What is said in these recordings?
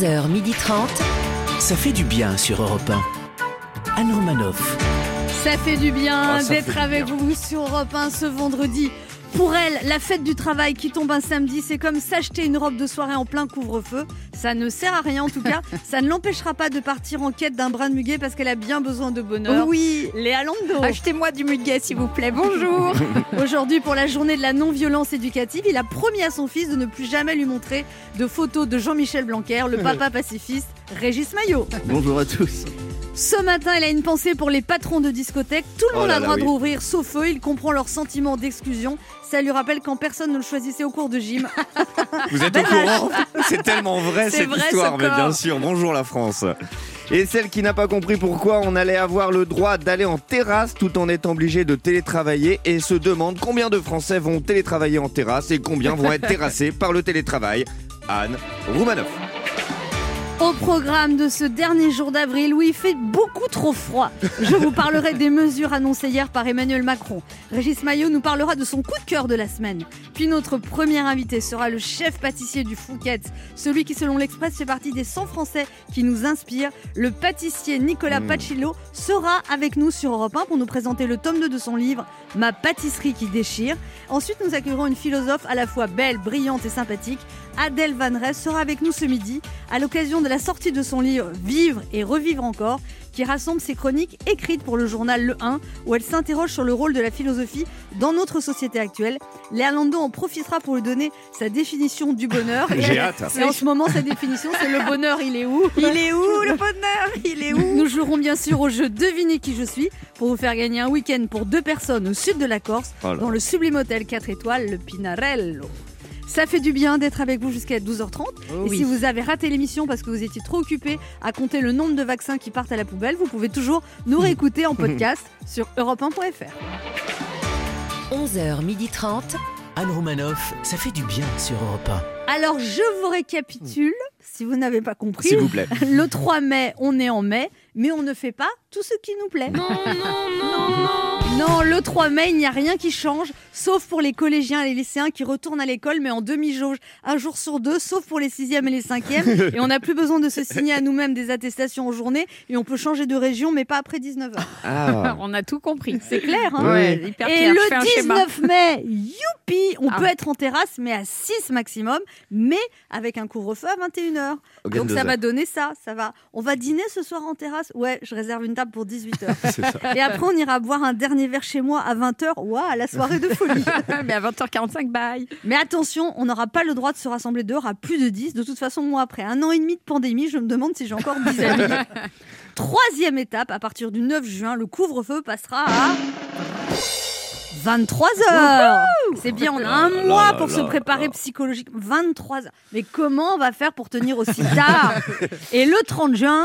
11h30. Ça fait du bien sur Europe 1. Anne Romanoff. Ça fait du bien Ah, d'être avec bien. vous sur Europe 1 ce vendredi. Pour elle, la fête du travail qui tombe un samedi, c'est comme s'acheter une robe de soirée en plein couvre-feu. Ça ne sert à rien en tout cas. ça ne l'empêchera pas de partir en quête d'un brin de muguet parce qu'elle a bien besoin de bonheur. Oui, Léa Lando. achetez-moi du muguet s'il vous plaît. Bonjour. Aujourd'hui, pour la journée de la non-violence éducative, il a promis à son fils de ne plus jamais lui montrer de photos de Jean-Michel Blanquer, le papa pacifiste Régis Maillot. Bonjour à tous. Ce matin, il a une pensée pour les patrons de discothèques. Tout le Oh monde là a le droit oui. de rouvrir, sauf eux. Il comprend leur sentiment d'exclusion. Ça lui rappelle quand personne ne le choisissait au cours de gym. Vous êtes au courant C'est tellement vrai cette vrai, ce histoire, mais corps. bien sûr. Bonjour la France. Et celle qui n'a pas compris pourquoi on allait avoir le droit d'aller en terrasse tout en étant obligé de télétravailler et se demande combien de Français vont télétravailler en terrasse et combien vont être terrassés par le télétravail. Anne Roumanoff. Au programme de ce dernier jour d'avril où il fait beaucoup trop froid, je vous parlerai des mesures annoncées hier par Emmanuel Macron. Régis Maillot nous parlera de son coup de cœur de la semaine. Puis notre premier invité sera le chef pâtissier du Fouquet's, celui qui selon l'Express fait partie des 100 Français qui nous inspirent. Le pâtissier Nicolas Mmh. Pacillo sera avec nous sur Europe 1 pour nous présenter le tome 2 de son livre Ma pâtisserie qui déchire. Ensuite, nous accueillerons une philosophe à la fois belle, brillante et sympathique. Adèle Van Ress sera avec nous ce midi à l'occasion de la sortie de son livre Vivre et revivre encore, qui rassemble ses chroniques écrites pour le journal Le 1, où elle s'interroge sur le rôle de la philosophie dans notre société actuelle. Léa Lando en profitera pour lui donner sa définition du bonheur. Et J'ai hâte. Et en ce moment, sa définition, c'est le bonheur, il est où? Il est où le bonheur? Il est où? Nous jouerons bien sûr au jeu Devinez qui je suis pour vous faire gagner un week-end pour deux personnes au sud de la Corse Oh dans le sublime hôtel 4 étoiles, le Pinarello. Ça fait du bien d'être avec vous jusqu'à 12h30. Oh et oui. si vous avez raté l'émission parce que vous étiez trop occupé à compter le nombre de vaccins qui partent à la poubelle, vous pouvez toujours nous réécouter en podcast sur europe1.fr. 11h30. Anne Romanoff, ça fait du bien sur Europe Alors je vous récapitule, si vous n'avez pas compris. S'il vous plaît. Le 3 mai, on est en mai, mais on ne fait pas tout ce qui nous plaît. Non, non, non, non. Le 3 mai, il n'y a rien qui change, sauf pour les collégiens et les lycéens qui retournent à l'école, mais en demi-jauge, un jour sur deux, sauf pour les sixièmes et les cinquièmes. et on n'a plus besoin de se signer à nous-mêmes des attestations en journée, et on peut changer de région, mais pas après 19h. Ah. On a tout compris. C'est clair, hein Ouais, hyper et clair. Le schéma. 19 mai, youpi, on Ah. peut être en terrasse, mais à 6 maximum, mais avec un couvre-feu à 21h. Aucun Donc ça ça. va donner ça, ça va. On va dîner ce soir en terrasse? Ouais, je réserve une table pour 18h. C'est ça. Et après, on ira boire un dernier verre chez moi à 20h. Waouh, la soirée de folie. Mais à 20h45, bye. Mais attention, on n'aura pas le droit de se rassembler dehors à plus de 10. De toute façon, moi, après un an et demi de pandémie, je me demande si j'ai encore 10 amis. Troisième étape, à partir du 9 juin, le couvre-feu passera à 23 heures. C'est bien, on a un là mois là pour se préparer psychologiquement. 23 heures. Mais comment on va faire pour tenir aussi tard? Et le 30 juin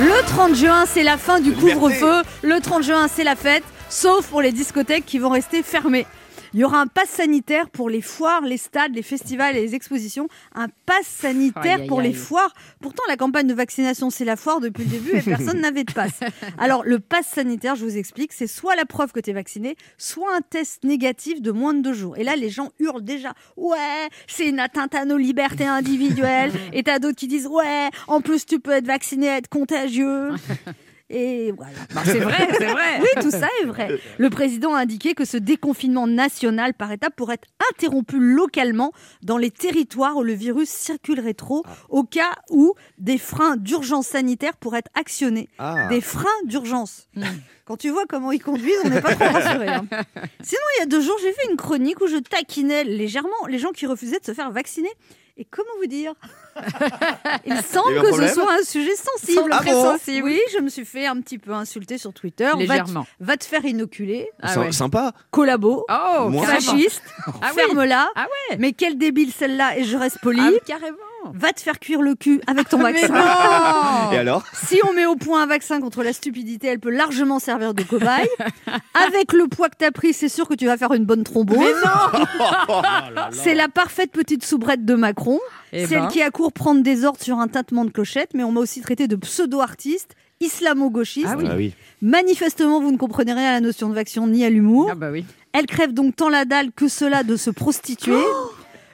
le 30 juin, c'est la fin du couvre-feu. Le 30 juin, c'est la fête, sauf pour les discothèques qui vont rester fermées. Il y aura un pass sanitaire pour les foires, les stades, les festivals et les expositions. Un pass sanitaire Aïe, aïe, pour les aïe. foires. Pourtant, la campagne de vaccination, c'est la foire depuis le début et personne n'avait de pass. Alors, le pass sanitaire, je vous explique, c'est soit la preuve que tu es vacciné, soit un test négatif de moins de deux jours. Et là, les gens hurlent déjà Ouais, c'est une atteinte à nos libertés individuelles. et t'as d'autres qui disent Ouais, en plus, tu peux être vacciné, être contagieux. Et voilà. Bah, c'est vrai, c'est vrai. Oui, tout ça est vrai. Le président a indiqué que ce déconfinement national par étapes pourrait être interrompu localement dans les territoires où le virus circulerait trop, au cas où des freins d'urgence sanitaire pourraient être actionnés. Ah. Des freins d'urgence. Quand tu vois comment ils conduisent, on n'est pas trop rassuré. hein. Sinon, il y a deux jours, j'ai fait une chronique où je taquinais légèrement les gens qui refusaient de se faire vacciner. Et comment vous dire? Il semble que ce soit un sujet sensible. Ah Très bon sensible. Oui, je me suis fait un petit peu insulter sur Twitter. Va te- Légèrement. Va te, faire inoculer. Ah ouais. Sympa. Collabo. Oh, fasciste. Ah oui. Ferme-la. Ah ouais. Mais quel débile celle-là et je reste poli. Ah, carrément. Va te faire cuire le cul avec ton Mais vaccin. non Et alors Si on met au point un vaccin contre la stupidité, elle peut largement servir de cobaye. Avec le poids que t'as pris, c'est sûr que tu vas faire une bonne thrombose. Mais non C'est la parfaite petite soubrette de Macron. Eh Celle ben. qui a court prendre des ordres sur un tintement de clochette, mais on m'a aussi traité de pseudo-artiste, islamo-gauchiste. Ah oui. Ah oui. Manifestement, vous ne comprenez rien à la notion de vaccin ni à l'humour. Ah bah oui. Elle crève donc tant la dalle que cela de se prostituer.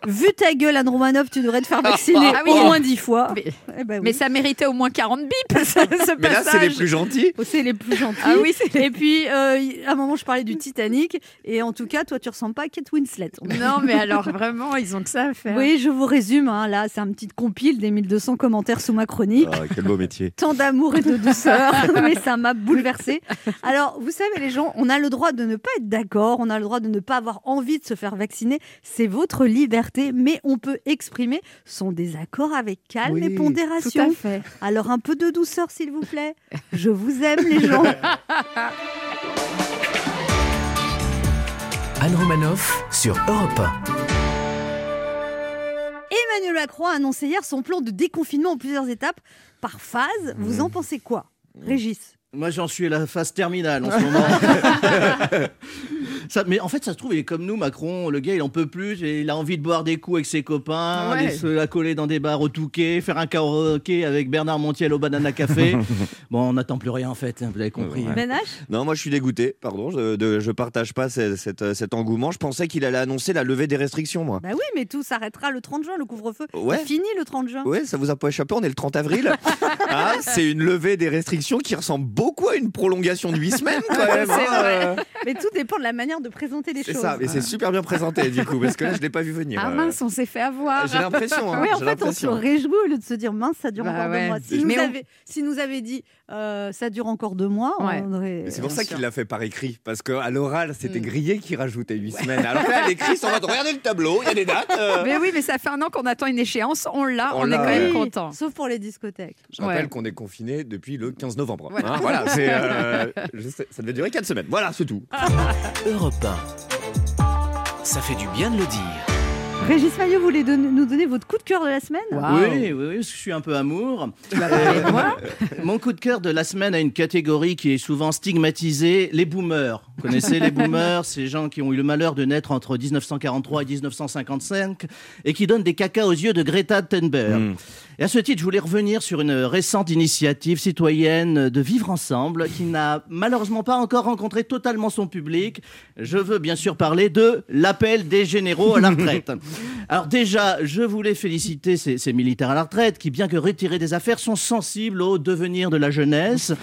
Vu ta gueule, Anne Romanoff, tu devrais te faire vacciner Ah oui. au moins dix fois. Mais, Eh ben oui. mais ça méritait au moins 40 bips, ce, ce Mais là, c'est les plus gentils. Oh, c'est les plus gentils. Ah oui, Et puis, euh, à un moment, je parlais du Titanic. Et en tout cas, toi, tu ressembles pas à Kate Winslet. Non, mais alors vraiment, ils ont que ça à faire. Oui, je vous résume. hein, là, c'est un petit compile des 1200 commentaires sous ma chronique. Ah, quel beau métier. Tant d'amour et de douceur, mais ça m'a bouleversée. Alors, vous savez, les gens, on a le droit de ne pas être d'accord, on a le droit de ne pas avoir envie de se faire vacciner. C'est votre liberté, mais on peut exprimer son désaccord avec calme Oui, et Tout pondération. à fait. Alors, un peu de douceur, s'il vous plaît. Je vous aime, les gens. Anne Romanoff sur Europe Emmanuel Macron a annoncé hier son plan de déconfinement en plusieurs étapes par phase. Vous en pensez quoi Régis? Moi, j'en suis à la phase terminale en ce moment. Ça- mais en fait, ça se trouve, il est comme nous, Macron. Le gars, il en peut plus. et il a envie de boire des coups avec ses copains, Ouais. aller se la coller dans des bars au Touquet, faire un karaoké avec Bernard Montiel au Banana Café. bon, on n'attend plus rien, en fait. hein, vous avez compris. Ouais. Ben H Non, moi je suis dégoûté, pardon, je, de, je partage pas cette- cet engouement. Je pensais qu'il allait annoncer la levée des restrictions, moi. Bah oui, mais tout s'arrêtera le 30 juin, le couvre-feu. Ouais. C'est fini le 30 juin. Ouais, ça vous a pas échappé, on est le 30 avril. Ah, c'est une levée des restrictions qui ressemble beaucoup à une prolongation de 8 semaines quand même. C'est hein, vrai. Mais tout dépend de la manière de présenter les C'est choses. ça, mais c'est super bien présenté du coup, parce que là je l'ai pas vu venir. Ah euh. mince, on s'est fait avoir. J'ai l'impression. hein, Oui, en fait, on se réjouit au lieu de se dire mince, ça dure Bah encore ouais. deux mois. Si nous, on- avait, si nous avait dit euh, ça dure encore deux mois, Ouais. on aurait. C'est pour ça qu'il l'a fait par écrit, parce qu'à l'oral c'était Mm. grillé qu'il rajoutait 8 semaines. Alors là, à l'écrit, on va regarder le tableau, il y a des dates. euh. Mais oui, mais ça fait un an qu'on attend une échéance. On l'a, On on, est quand même content. Sauf pour les discothèques. Je rappelle qu'on est confiné depuis le 15 novembre. Ouais. Hein, voilà, c'est, euh, je sais, ça devait durer 4 semaines. Voilà, c'est tout. Europe 1. Ça fait du bien de le dire. Régis Maillot, vous voulez donner- nous donner votre coup de cœur de la semaine? Oui, oui, oui, parce que je suis un peu amour. Tu vas parler de moi? Mon coup de cœur de la semaine a une catégorie qui est souvent stigmatisée, les boomers. Vous connaissez les boomers, ces gens qui ont eu le malheur de naître entre 1943 et 1955 et qui donnent des cacas aux yeux de Greta Thunberg. Mm. Et à ce titre, je voulais revenir sur une récente initiative citoyenne de vivre ensemble qui n'a malheureusement pas encore rencontré totalement son public. Je veux bien sûr parler de l'appel des généraux à la retraite. Alors déjà, je voulais féliciter ces, ces militaires à la retraite qui, bien que retirés des affaires, sont sensibles au devenir de la jeunesse.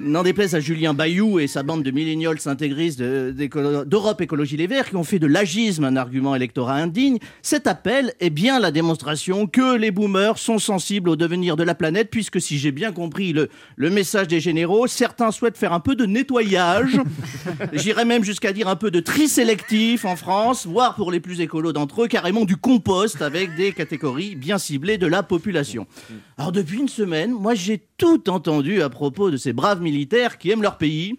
N'en déplaise à Julien Bayou et sa bande de millénioles intégristes de- d'Europe Écologie Les Verts qui ont fait de l'agisme un argument électoral indigne, cet appel est bien la démonstration que les boomers sont sensibles au devenir de la planète, puisque si j'ai bien compris le, le message des généraux, certains souhaitent faire un peu de nettoyage, j'irais même jusqu'à dire un peu de tri sélectif en France, voire pour les plus écolos d'entre eux, carrément du compost avec des catégories bien ciblées de la population. Alors depuis une semaine, moi j'ai tout entendu à propos de ces braves militaires qui aiment leur pays.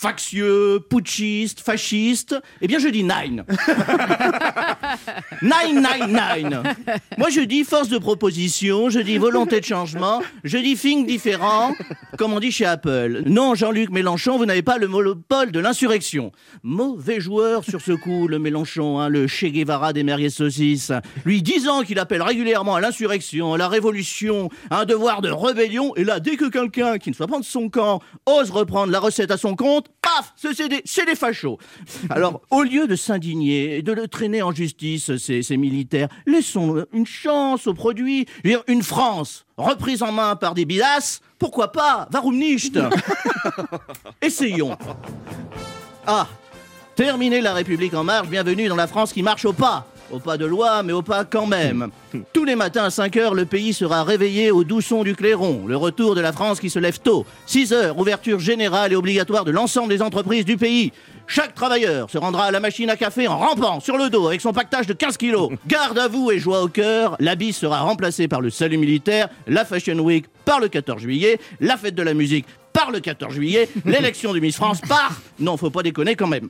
Factieux, putschistes, fascistes, eh bien je dis nine. Nine, nine, nine. Moi je dis force de proposition, je dis volonté de changement, je dis think différent, comme on dit chez Apple. Non, Jean-Luc Mélenchon, vous n'avez pas le monopole de l'insurrection. Mauvais joueur sur ce coup, le Mélenchon, hein, le Che Guevara des merguez saucisses. Lui disant qu'il appelle régulièrement à l'insurrection, à la révolution, à un devoir de rébellion, et là, dès que quelqu'un qui ne soit pas de son camp ose reprendre la recette à son compte, paf, ce- c'est des, des fachos. Alors, au lieu de s'indigner et de le traîner en justice, ces, ces militaires, laissons une chance au produit. Je veux dire, Une France reprise en main par des bidas, pourquoi pas Warum nicht Essayons. Ah, terminer la République en marche, bienvenue dans la France qui marche au pas. Au pas de loi, mais au pas quand même. Tous les matins à 5 heures, le pays sera réveillé au doux son du clairon. Le retour de la France qui se lève tôt. 6 heures, ouverture générale et obligatoire de l'ensemble des entreprises du pays. Chaque travailleur se rendra à la machine à café en rampant sur le dos avec son pactage de 15 kilos. Garde à vous et joie au cœur, la bise sera remplacée par le salut militaire, la Fashion Week par le 14 juillet, la fête de la musique par le 14 juillet, l'élection du Miss France par... Non, faut pas déconner quand même.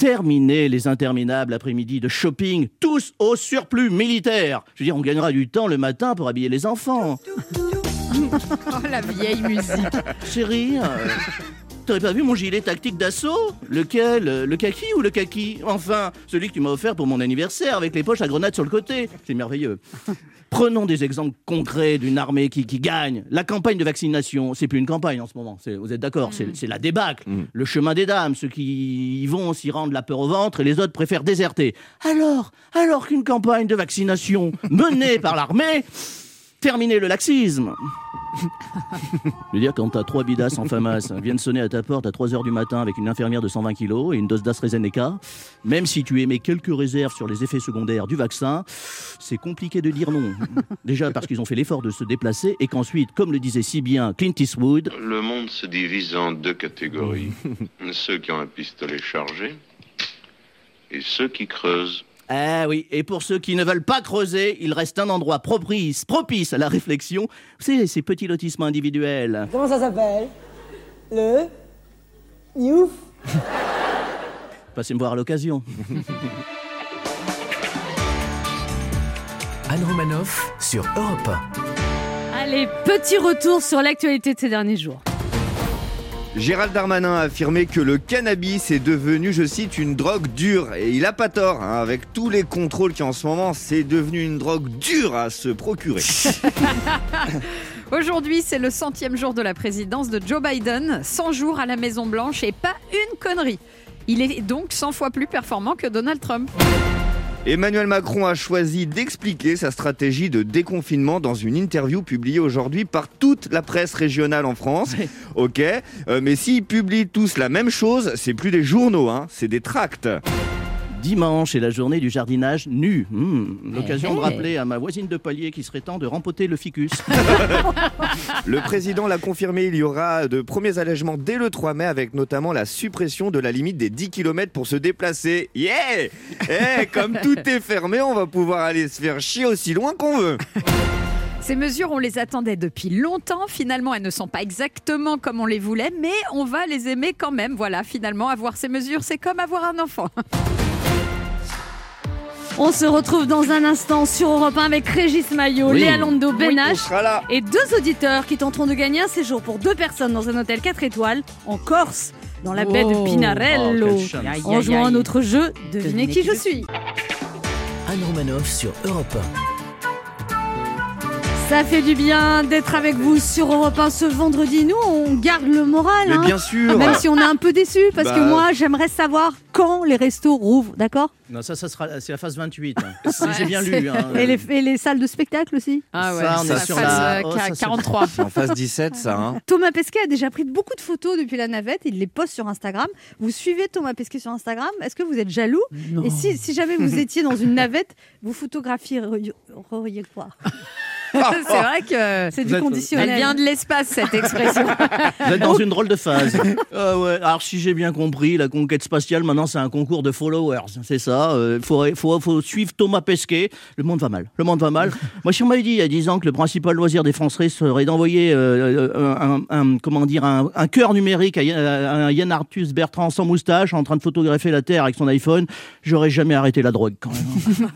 Terminer les interminables après-midi de shopping, tous au surplus militaire. Je veux dire, on gagnera du temps le matin pour habiller les enfants. Oh, la vieille musique. Chérie, euh, T'aurais pas vu mon gilet tactique d'assaut? Lequel euh, Le kaki ou le kaki? Enfin, celui que tu m'as offert pour mon anniversaire avec les poches à grenades sur le côté. C'est merveilleux. Prenons des exemples concrets d'une armée qui, qui gagne. La campagne de vaccination, c'est plus une campagne en ce moment. Vous êtes d'accord C'est c'est la débâcle. Le chemin des dames. Ceux qui y vont s'y rendent la peur au ventre et les autres préfèrent déserter. Alors, alors qu'une campagne de vaccination menée par l'armée terminait le laxisme. Je veux dire, quand t'as trois bidasses en FAMAS viennent sonner à ta porte à 3h du matin avec une infirmière de 120 kilos et une dose d'AstraZeneca, même si tu émets quelques réserves sur les effets secondaires du vaccin, c'est compliqué de dire non. Déjà parce qu'ils ont fait l'effort de se déplacer et qu'ensuite, comme le disait si bien Clint Eastwood, Le monde se divise en deux catégories. ceux qui ont un pistolet chargé et ceux qui creusent. Ah oui, et pour ceux qui ne veulent pas creuser, il reste un endroit propice, propice à la réflexion. Vous savez, ces petits lotissements individuels. Comment ça s'appelle? Le Youf Passez me voir à l'occasion. Anne Romanoff sur Europe Allez, petit retour sur l'actualité de ces derniers jours. Gérald Darmanin a affirmé que le cannabis est devenu, je cite, une drogue dure. Et il a pas tort, hein, avec tous les contrôles qui en ce moment, c'est devenu une drogue dure à se procurer. Aujourd'hui, c'est le centième jour de la présidence de Joe Biden, 100 jours à la Maison Blanche et pas une connerie. Il est donc 100 fois plus performant que Donald Trump. Emmanuel Macron a choisi d'expliquer sa stratégie de déconfinement dans une interview publiée aujourd'hui par toute la presse régionale en France. Ok, euh, mais s'ils publient tous la même chose, c'est plus des journaux, hein, c'est des tracts. Dimanche est la journée du jardinage nu. Hmm, L'occasion Eh, de eh. rappeler à ma voisine de palier qu'il serait temps de rempoter le ficus. Le président l'a confirmé, il y aura de premiers allègements dès le 3 mai avec notamment la suppression de la limite des 10 km pour se déplacer. Yeah Eh, comme tout est fermé, on va pouvoir aller se faire chier aussi loin qu'on veut. Ces mesures, on les attendait depuis longtemps. Finalement, elles ne sont pas exactement comme on les voulait, mais on va les aimer quand même. Voilà, finalement, avoir ces mesures, c'est comme avoir un enfant. On se retrouve dans un instant sur Europe 1 avec Régis Maillot, Oui. Léa Lando, On Ben et deux auditeurs qui tenteront de gagner un séjour pour deux personnes dans un hôtel 4 étoiles en Corse, dans la baie de Wow. Pinarello. Oh, en jouant à notre jeu Devinez qui je suis. Anne Romanoff sur Europe Ça fait du bien d'être avec vous sur Europe 1 ce vendredi. Nous, on garde le moral. Mais hein. bien sûr Même si on est un peu déçus, parce que Bah. moi, j'aimerais savoir quand les restos rouvrent, d'accord? Non, ça, ça sera, c'est la phase 28. hein. Si J'ai bien lu. hein. et, les, et les salles de spectacle aussi? Ah Ça, on est sur passe, la- euh, oh, ça, c'est- 43. C'est en phase 17 ça, hein Thomas Pesquet a déjà pris beaucoup de photos depuis la navette. Il les poste sur Instagram. Vous suivez Thomas Pesquet sur Instagram? Est-ce que vous êtes jaloux? Et si, si jamais vous étiez dans une navette, vous photographieriez quoi? c'est vrai que C'est du êtes- conditionnel. elle vient de l'espace cette expression. Vous êtes dans une drôle de phase. Ah ouais. Alors, si j'ai bien compris, la conquête spatiale, maintenant, c'est un concours de followers. C'est ça. Il faut, faut, faut suivre Thomas Pesquet. Le monde va mal. Le monde va mal. Moi, si on m'avait dit il y a 10 ans que le principal loisir des Français serait d'envoyer euh, un, un- comment dire, un, un cœur numérique à, Yann- à un Yann Arthus Bertrand sans moustache en train de photographier la Terre avec son iPhone, j'aurais jamais arrêté la drogue quand même.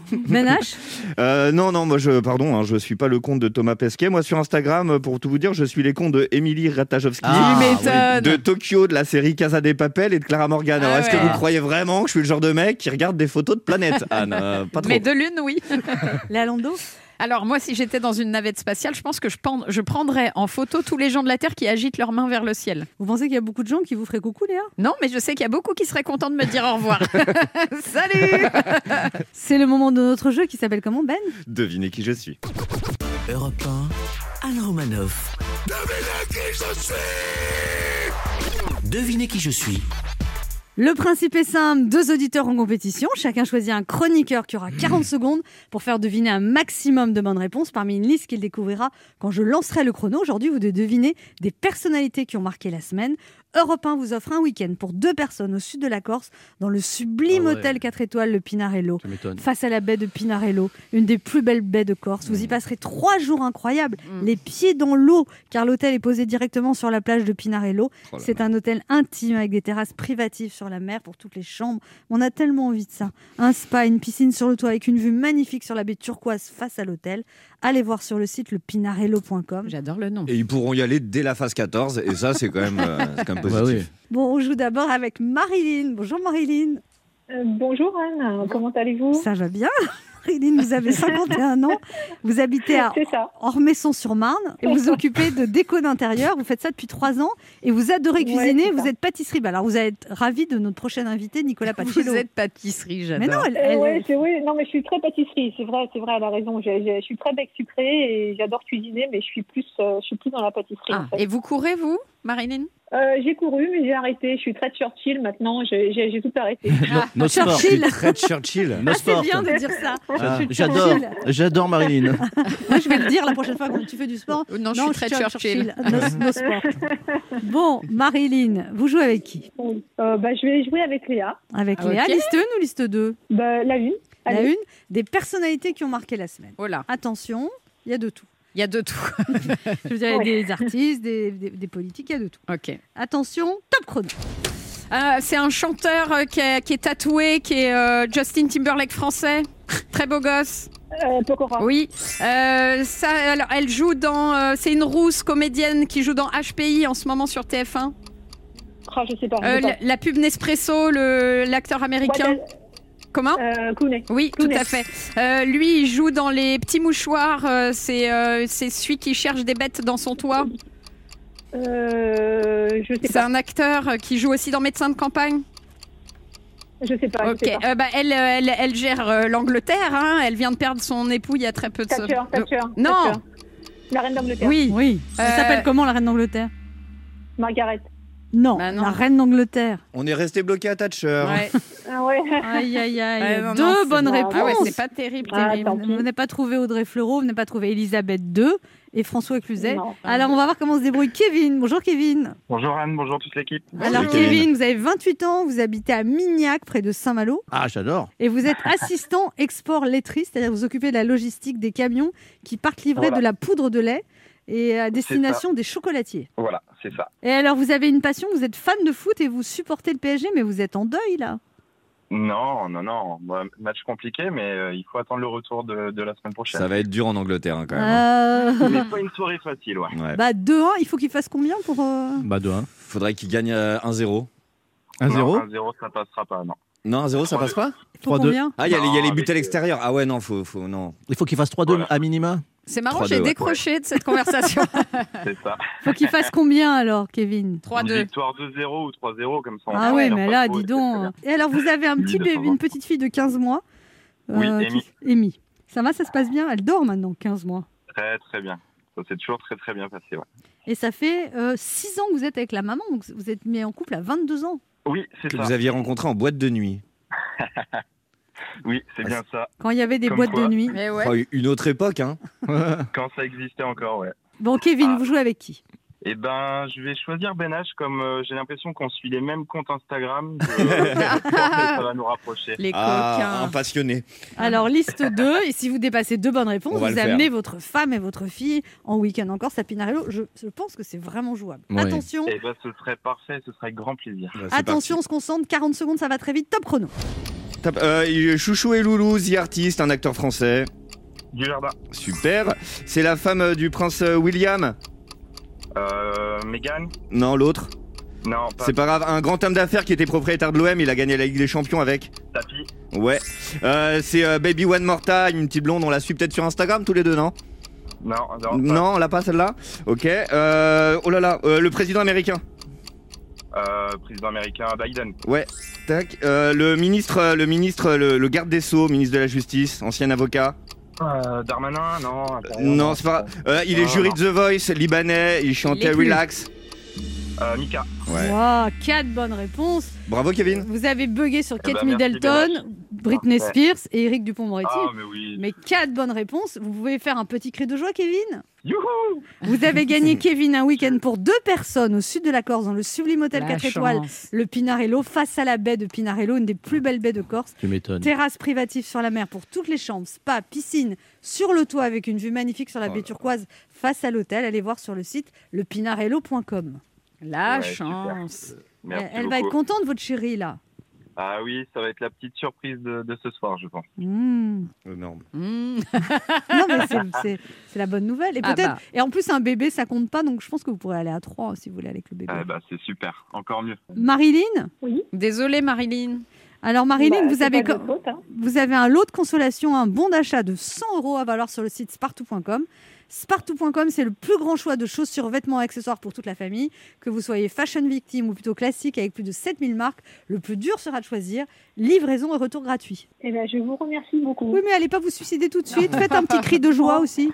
Euh, non, non, moi je, pardon, hein, je suis pas le compte de Thomas Pesquet. Moi sur Instagram, pour tout vous dire, je suis les comptes de Émilie Ratajkowski. Ah. De Tokyo, de la série Casa des Papel et de Clara Morgan. Alors, Ah est-ce que vous croyez vraiment que je suis le genre de mec qui regarde des photos de planètes Ah, non, pas trop. Mais de lune, oui. Léa Lando? Alors moi, si j'étais dans une navette spatiale, je pense que je, pen- je prendrais en photo tous les gens de la Terre qui agitent leurs mains vers le ciel. Vous pensez qu'il y a beaucoup de gens qui vous feraient coucou, Léa? Non, mais je sais qu'il y a beaucoup qui seraient contents de me dire au revoir. Salut C'est le moment de notre jeu qui s'appelle comment, Ben? Devinez qui je suis. Europe 1, Anne Romanoff. Devinez qui je suis. Le principe est simple, deux auditeurs en compétition, chacun choisit un chroniqueur qui aura 40 secondes pour faire deviner un maximum de bonnes réponses parmi une liste qu'il découvrira quand je lancerai le chrono. Aujourd'hui, vous devez deviner des personnalités qui ont marqué la semaine. Europe 1 vous offre un week-end pour deux personnes au sud de la Corse, dans le sublime Ah ouais. hôtel 4 étoiles, le Pinarello. Face à la baie de Pinarello, une des plus belles baies de Corse. Vous y passerez trois jours incroyables, Mm. les pieds dans l'eau, car l'hôtel est posé directement sur la plage de Pinarello. Oh C'est un hôtel intime avec des terrasses privatives sur la mer pour toutes les chambres. On a tellement envie de ça. Un spa, une piscine sur le toit avec une vue magnifique sur la baie turquoise face à l'hôtel. Allez voir sur le site lepinarello.com. J'adore le nom. Et ils pourront y aller dès la phase 14, et ça, c'est quand même, euh, c'est quand même Bah oui. Bon, on joue d'abord avec Marilyn. Bonjour Marilyn. Euh, bonjour Anne, comment allez-vous? Ça va bien Marilyn, vous avez 51 ans, vous habitez à. Ormesson-sur-Marne et vous occupez de déco d'intérieur. Vous faites ça depuis trois ans et vous adorez cuisiner. vous êtes pâtisserie. Bah, alors vous allez être ravi de notre prochain invité, Nicolas Pacello. Vous êtes pâtisserie, Mais non, j'adore. elle, Euh, elle- ouais, oui, non mais je suis très pâtisserie, c'est vrai, c'est vrai, elle a raison. Je suis très bec sucré et j'adore cuisiner, mais je suis plus, euh, je suis plus dans la pâtisserie. Ah, en fait. et vous courez, vous, Marilyn? Euh, j'ai couru, mais j'ai arrêté. Je suis très Churchill maintenant. J'ai tout arrêté. No sport. Churchill. Très Churchill. No Ah, c'est sport. bien de dire ça. Ah, J'adore, Churchill. j'adore Marilyn. Moi, je vais le dire la prochaine fois quand tu fais du sport. Oh, Non, je suis très Churchill. No, no sport. Bon, Marilyn, vous jouez avec qui? Euh, bah, je vais jouer avec Léa. Avec Ah, Léa, liste 1 ou liste 2 Bah, la une. La Allez. une, des personnalités qui ont marqué la semaine. Oh là, Attention, il y a de tout. Il y a de tout. Je veux dire, il y a Ouais. des artistes, des, des- des politiques, il y a de tout. ok. Attention, top chrono. Euh, c'est un chanteur euh, qui est, qui est tatoué, qui est euh, Justin Timberlake français. Très beau gosse. Euh, Pokora. Oui. Euh, ça, alors, elle joue dans. euh, c'est une rousse comédienne qui joue dans HPI en ce moment sur TF1. Ah, je sais pas. je sais pas. la, la pub Nespresso, le- l'acteur américain. Ouais, Comment euh, Clooney. Oui, tout à fait. Euh, lui, il joue dans les petits mouchoirs. euh, c'est euh, c'est celui qui cherche des bêtes dans son toit. Euh, je sais C'est pas. un acteur euh, qui joue aussi dans Médecins de campagne. Je sais pas. je Ok, sais pas. euh, bah, elle, euh, elle, elle gère euh, l'Angleterre. hein. Elle vient de perdre son époux il y a très peu de Thatcher, Thatcher. Non. Thatcher. La reine d'Angleterre. Oui. Oui. Elle Euh, s'appelle comment la reine d'Angleterre? Margaret. Non, Bah non. la reine d'Angleterre. On est resté bloqué à Thatcher. Ouais. Ah ouais. Aïe, aïe, aïe. Ouais, non, Deux non, bonnes réponses. Ah ouais, c'est pas terrible, Ah, terrible. Vous n'avez pas trouvé Audrey Fleurot, vous n'avez pas trouvé Elisabeth II et François Cluzet. Non. Alors, on va voir comment se débrouille Kevin. Bonjour Kevin. Bonjour Anne, bonjour toute l'équipe. Alors, Kevin. Kevin, vous avez 28 ans, vous habitez à Mignac, près de Saint-Malo, Ah, j'adore. et vous êtes assistant export laiterie, c'est-à-dire vous occupez de la logistique des camions qui partent livrer Voilà. de la poudre de lait et à destination des chocolatiers. Voilà, c'est ça. Et alors, vous avez une passion, vous êtes fan de foot et vous supportez le PSG, mais vous êtes en deuil là. Non, non, non. Bon, match compliqué, mais euh, il faut attendre le retour de, de la semaine prochaine. Ça va être dur en Angleterre hein, quand même. hein. Euh, Mais pas une soirée facile, ouais. Ouais. bah 2-1, il faut qu'il fasse combien pour... euh, Bah, de 1. Faudrait qu'il gagne euh, 1-0. 1-0. Non, 1-0, ça passera pas, non. Non, 1-0, ça passe pas il faut 3-2. combien Ah, il y a les- il y a les buts à l'extérieur. Ah ouais, non, faut, faut, non. Il faut qu'il fasse 3-2 Voilà. à minima. C'est marrant, 3-2, j'ai ouais. décroché de cette conversation. C'est ça. faut qu'il fasse combien alors, Kevin Une 3-2. victoire 2-0 ou 3-0, comme ça. on Ah ouais, mais là, dis donc. Et alors, vous avez un petit Oui, bébé, une petite fille de 15 mois. Oui, euh, Amy. qui- Amy. Ça va, ça se passe bien? Elle dort maintenant, 15 mois. Très, très bien. Ça s'est toujours très, très bien passé, ouais. Et ça fait 6 ans que vous êtes avec la maman, donc vous êtes mis en couple à 22 ans. Oui, c'est Que ça. vous aviez rencontré en boîte de nuit. Oui, c'est bien ça. Quand il y avait des Comme boîtes quoi. de nuit. Mais ouais. Oh, une autre époque, hein. Quand ça existait encore, ouais. Bon, Kevin, Ah. vous jouez avec qui? Eh ben, je vais choisir Ben H, comme euh, j'ai l'impression qu'on suit les mêmes comptes Instagram. Ça va nous rapprocher. Les Ah, un coquins. passionné. Alors, liste 2, et si vous dépassez deux bonnes réponses, vous faire. amenez votre femme et votre fille en week-end encore à Pinarello. Je, je pense que c'est vraiment jouable. Attention, Eh ben, ce serait parfait, ce serait avec grand plaisir. Bah, attention, on se concentre, 40 secondes, ça va très vite, top chrono. Euh, Chouchou et Loulou, The Artist, un acteur français. Du jardin. Super. C'est la femme euh, du prince euh, William. Euh, Megan Non, l'autre. Non, pas C'est pas grave. Un grand homme d'affaires qui était propriétaire de l'OM. Il a gagné la Ligue des Champions avec. Tapi. Ouais. Euh, c'est euh, Baby One More Time, une petite blonde. On la suit peut-être sur Instagram tous les deux, non Non, non. pas- Non, on l'a pas celle-là. Ok. Euh, oh là là. euh, le président américain. Euh, président américain Biden. Ouais. Tac. Euh, le ministre, euh, le ministre, le, le garde des sceaux, ministre de la Justice, ancien avocat. Euh, Darmanin, non. non, c'est pas. Euh, il est jury de The Voice, libanais. Il chantait. Relax. Euh, Mika. Ouais. Wow, 4 bonnes réponses. Bravo, Kevin. Vous avez bugué sur Eh Kate ben, Middleton. Britney Parfait. Spears et Eric Dupont-Moretti. Ah, mais oui. Mais 4 bonnes réponses. Vous pouvez faire un petit cri de joie, Kevin Youhou Vous avez gagné, Kevin, un week-end pour deux personnes au sud de la Corse, dans le sublime hôtel La 4 étoiles, le Pinarello, face à la baie de Pinarello, une des plus belles baies de Corse. Tu m'étonnes. Terrasse privative sur la mer pour toutes les chambres, spa, piscine, sur le toit avec une vue magnifique sur la baie turquoise face à l'hôtel. Allez voir sur le site lepinarello.com. La Ouais, chance. Merci elle elle va être contente, votre chérie, là. Ah oui, ça va être la petite surprise de, de ce soir, je pense. Mmh. Énorme. Mmh. Non, mais c'est- la bonne nouvelle. Et Ah peut-être. bah. Et en plus, un bébé, ça compte pas, donc je pense que vous pourrez aller à trois si vous voulez avec le bébé. Ah bah, c'est super, encore mieux. Marilyn? Oui. Désolée, Marilyn. Alors, Marilyn, Bah, vous, avez faute, hein. vous avez un lot de consolation, un bon d'achat de 100 euros à valoir sur le site spartou.com. Spartou.com, c'est le plus grand choix de chaussures, vêtements et accessoires pour toute la famille. Que vous soyez fashion victime ou plutôt classique avec plus de 7000 marques, le plus dur sera de choisir. Livraison et retour gratuit. Eh ben, je vous remercie beaucoup. Oui, mais allez pas vous suicider tout de suite. Faites un petit cri de joie aussi.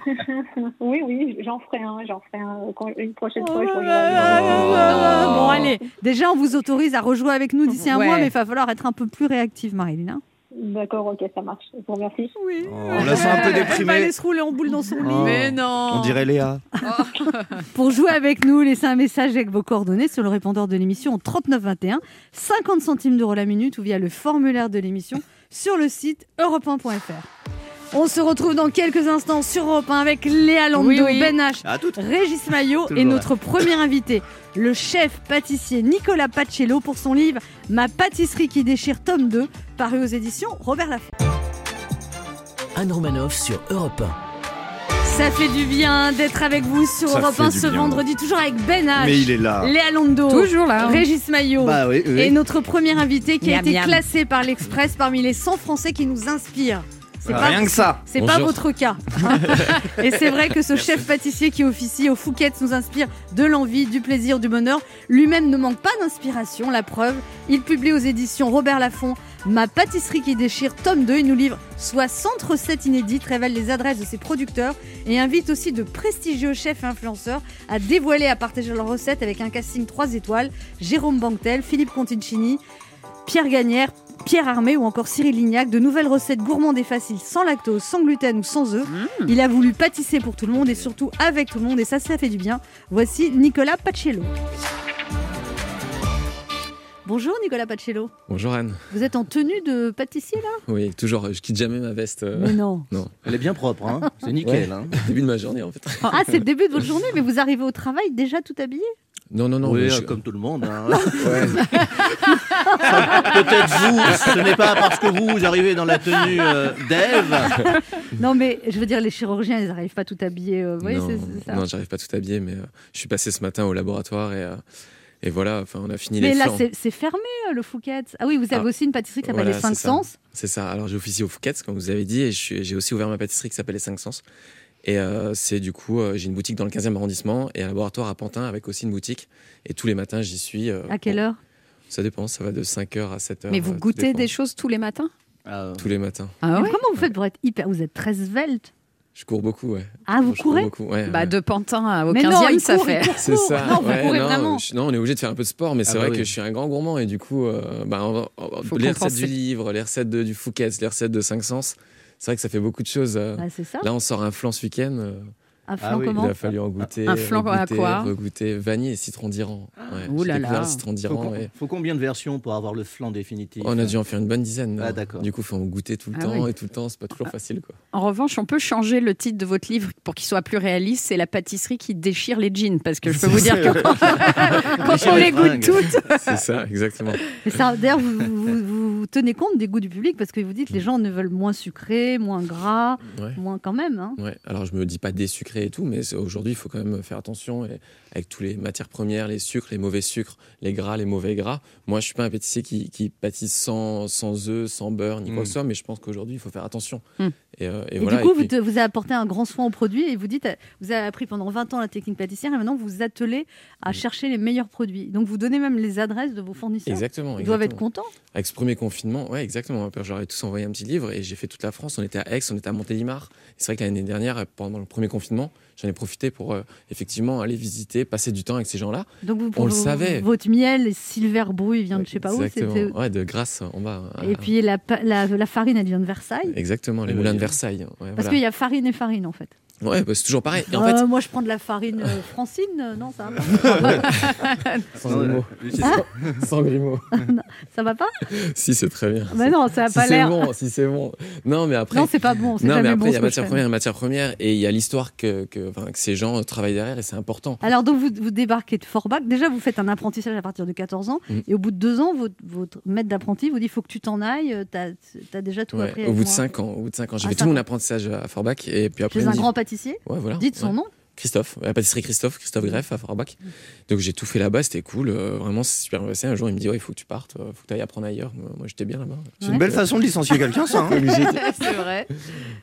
oui, oui, j'en ferai un, j'en ferai un quand- une prochaine Oh fois. je. Oh. Bon, allez. Déjà, on vous autorise à rejouer avec nous d'ici un Ouais. mois, mais il va falloir être un peu plus réactive, Marilyn. D'accord, ok, ça marche. Je vous remercie. Oui. Oh, on la sent un peu Elle va déprimée. aller se rouler en boule dans son lit. Oh. Mais non. On dirait Léa. Pour jouer avec nous, laissez un message avec vos coordonnées sur le répondeur de l'émission au 3921, 50 centimes d'euros la minute ou via le formulaire de l'émission sur le site europe1.fr. On se retrouve dans quelques instants sur Europe 1 avec Léa Lando, Oui, oui. Ben H, À tout. Régis Maillot et là. notre premier invité, le chef pâtissier Nicolas Pacello pour son livre Ma pâtisserie qui déchire tome 2, paru aux éditions Robert Laffont. Anne Romanoff sur Europe Ça fait du bien d'être avec vous sur Ça Europe fait 1 du ce bien. vendredi, toujours avec Ben H, Mais il est là. Léa Lando, Toujours là. hein. Régis Maillot. Bah oui, oui. Et notre premier invité qui a été miam. classé par l'Express parmi les 100 Français qui nous inspirent. C'est pas, Rien que ça. c'est pas votre cas. Et c'est vrai que ce chef pâtissier qui officie au Fouquet nous inspire de l'envie, du plaisir, du bonheur. Lui-même ne manque pas d'inspiration, la preuve. Il publie aux éditions Robert Laffont Ma pâtisserie qui déchire, tome 2. Il nous livre 60 recettes inédites, révèle les adresses de ses producteurs et invite aussi de prestigieux chefs et influenceurs à dévoiler, à partager leurs recettes avec un casting 3 étoiles. Jérôme Banquetel, Philippe Conticini, Pierre Gagnère, Pierre Armé ou encore Cyril Lignac, de nouvelles recettes gourmandes et faciles, sans lactose, sans gluten ou sans œufs. Il a voulu pâtisser pour tout le monde et surtout avec tout le monde et ça, ça fait du bien. Voici Nicolas Pacello. Bonjour Nicolas Pacello. Bonjour Anne. Vous êtes en tenue de pâtissier là? Oui, toujours, je quitte jamais ma veste. euh, Mais non. non, Elle est bien propre, hein. C'est nickel. Hein. début de ma journée en fait. Ah, c'est le début de votre journée, mais vous arrivez au travail déjà tout habillé? Non, non, non. oui, mais euh, je- comme tout le monde. hein. Ouais. Peut-être vous, ce n'est pas parce que vous, vous arrivez dans la tenue euh, d'Ève. Non, mais je veux dire, les chirurgiens, ils n'arrivent pas tout habillés. euh, non, c'est c'est ça. non, j'arrive pas tout habillé, mais euh, je suis passé ce matin au laboratoire et, euh, et voilà, enfin, on a fini mais les là, flancs. c'est c'est fermé, le Fouquet. Ah oui, vous avez Ah, aussi une pâtisserie qui s'appelle voilà, les 5 c'est ça. Sens. C'est ça. Alors j'ai officié au Fouquet's, comme vous avez dit, et j'ai aussi ouvert ma pâtisserie qui s'appelle les 5 Sens. Et euh, c'est du coup, euh, j'ai une boutique dans le 15e arrondissement et un laboratoire à Pantin avec aussi une boutique. Et tous les matins, j'y suis. euh, À quelle heure? Ça dépend, ça va de 5h à 7h. Mais vous goûtez des choses tous les matins? Ah, Tous les matins. Ah ouais? Comment vous faites pour être hyper. Vous êtes très svelte? Je cours beaucoup, ouais. Ah, vous Je cours courez? beaucoup, ouais, Bah ouais. de Pantin au Mais non, 15e, il ça court, fait. C'est ça. Non, vous ouais, courez non, vraiment. je- non, on est obligé de faire un peu de sport, mais c'est Ah bah vrai oui. que je suis un grand gourmand et du coup, euh, bah, on on les recettes du livre, les recettes de- du Fouquet's, les recettes de 5 Sens, c'est vrai que ça fait beaucoup de choses. euh. Ah, ça Là, on sort un flan ce week-end. Un Ah flan oui, comment il a fallu en goûter. Un flan à quoi Regoûter vanille et citron d'Iran. Ouais, Ouh là là. citron faut, d'Iran. faut combien de versions pour avoir le flan définitif On a dû en faire une bonne dizaine. Ah, d'accord. Du coup, il faut en goûter tout le Ah temps oui. et tout le temps, c'est pas toujours facile. Quoi. En revanche, on peut changer le titre de votre livre pour qu'il soit plus réaliste. C'est la pâtisserie qui déchire les jeans. Parce que je peux vous dire que quand, on les goûte toutes, c'est ça, exactement. Mais ça, D'ailleurs, vous, vous, vous- vous tenez compte des goûts du public parce que vous dites les gens ne veulent moins sucré, moins gras, Ouais. moins quand même. hein. Ouais. Alors je me dis pas désucré et tout, mais aujourd'hui il faut quand même faire attention et avec tous les matières premières, les sucres, les mauvais sucres, les gras, les mauvais gras. Moi je suis pas un pâtissier qui, qui pâtisse sans, sans œufs, sans beurre, ni quoi Mm. que ce soit, mais je pense qu'aujourd'hui il faut faire attention. Mm. Et, euh, et Et, voilà. du coup, et puis- vous, te- vous avez apporté un grand soin au produit et vous dites, euh, vous avez appris pendant 20 ans la technique pâtissière et maintenant vous vous attelez à Mm. chercher les meilleurs produits. Donc vous donnez même les adresses de vos fournisseurs. Exactement. Ils doivent être contents. Avec ce premier confinement, ouais, exactement. J'aurais tous envoyé un petit livre et j'ai fait toute la France. On était à Aix, on était à Montélimar. C'est vrai que l'année dernière, pendant le premier confinement, j'en ai profité pour euh, effectivement aller visiter, passer du temps avec ces gens-là. Donc vous, On le savait. Votre miel, les silver bruit, il vient de je sais pas où. Exactement. c'était- Ouais, de Grasse en bas. Et Ah, puis la, pa- la, la farine, elle vient de Versailles. Exactement, les moulins de. Versailles. Ouais, Parce voilà. qu'il y a farine et farine en fait. Ouais, bah, c'est toujours pareil. Et en Euh, fait, Moi, je prends de la farine euh, francine, euh, non, ça va pas sans Grimaud. Sans Grimaud. Ça va pas si, c'est très bien. Mais non, ça a si pas c'est l'air. bon, si c'est bon. Non, mais après. Non, c'est pas bon, c'est Non, mais après, bon, il y a matière première et matière première, et il y a l'histoire que, que, enfin, que ces gens travaillent derrière, et c'est important. Alors, donc, vous, vous débarquez de Forbach. Déjà, vous faites un apprentissage à partir de 14 ans. Mm. Et au bout de deux ans, votre, votre maître d'apprenti vous dit il faut que tu t'en ailles. T'as as déjà tout Ouais, appris. au bout de moi. 5 ans, au bout de 5 ans, j'ai Ah, fait tout mon apprentissage à Forbach, et puis après. Un grand pâtissier Ouais, voilà. Dites son Ouais. nom. Christophe, la pâtisserie Christophe, Christophe Greff à Forbach. Donc j'ai tout fait là-bas, c'était cool, euh, vraiment c'est super passé. Un jour il me dit ouais, il faut que tu partes, il faut que tu ailles apprendre ailleurs. Moi, moi, j'étais bien là-bas. C'est une belle façon de licencier quelqu'un, ça. hein. C'est vrai.